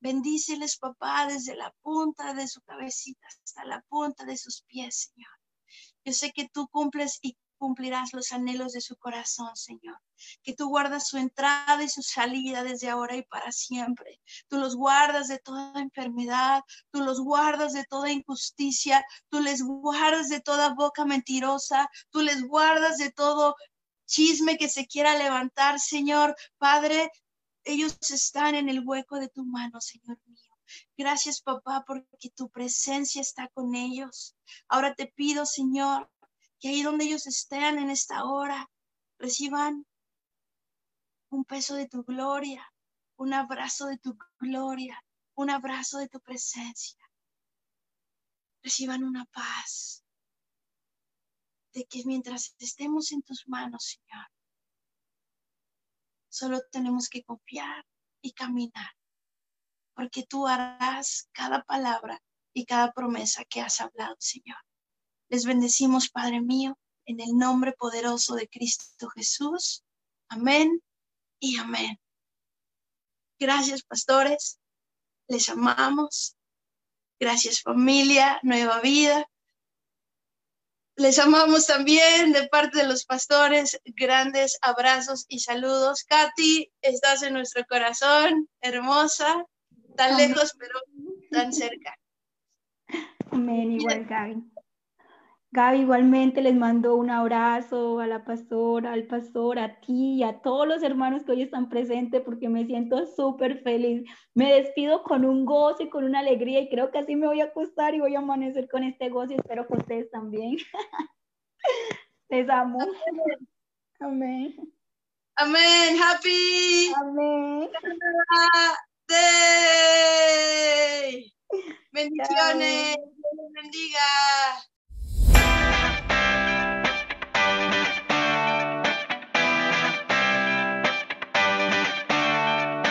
Bendíceles, papá, desde la punta de su cabecita hasta la punta de sus pies, Señor. Yo sé que tú cumples y cumplirás los anhelos de su corazón, Señor. Que tú guardas su entrada y su salida desde ahora y para siempre. Tú los guardas de toda enfermedad, tú los guardas de toda injusticia, tú les guardas de toda boca mentirosa, tú les guardas de todo chisme que se quiera levantar, Señor. Padre, ellos están en el hueco de tu mano, Señor mío. Gracias, papá, porque tu presencia está con ellos. Ahora te pido, Señor, que ahí donde ellos estén en esta hora, reciban un peso de tu gloria, un abrazo de tu gloria, un abrazo de tu presencia. Reciban una paz de que mientras estemos en tus manos, Señor, solo tenemos que confiar y caminar, porque tú harás cada palabra y cada promesa que has hablado, Señor. Les bendecimos, Padre mío, en el nombre poderoso de Cristo Jesús. Amén y amén. Gracias, pastores. Les amamos. Gracias, familia, nueva vida. Les amamos también de parte de los pastores. Grandes abrazos y saludos. Katy, estás en nuestro corazón, hermosa, tan lejos, pero tan cerca. Amén, igual, Gaby. Gaby, igualmente les mando un abrazo a la pastora, al pastor, a ti y a todos los hermanos que hoy están presentes porque me siento súper feliz. Me despido con un gozo y con una alegría y creo que así me voy a acostar y voy a amanecer con este gozo y espero que ustedes también. <laughs> les amo. Amén. Amén. Happy. Amén. Day. Bendiciones. Bendiga.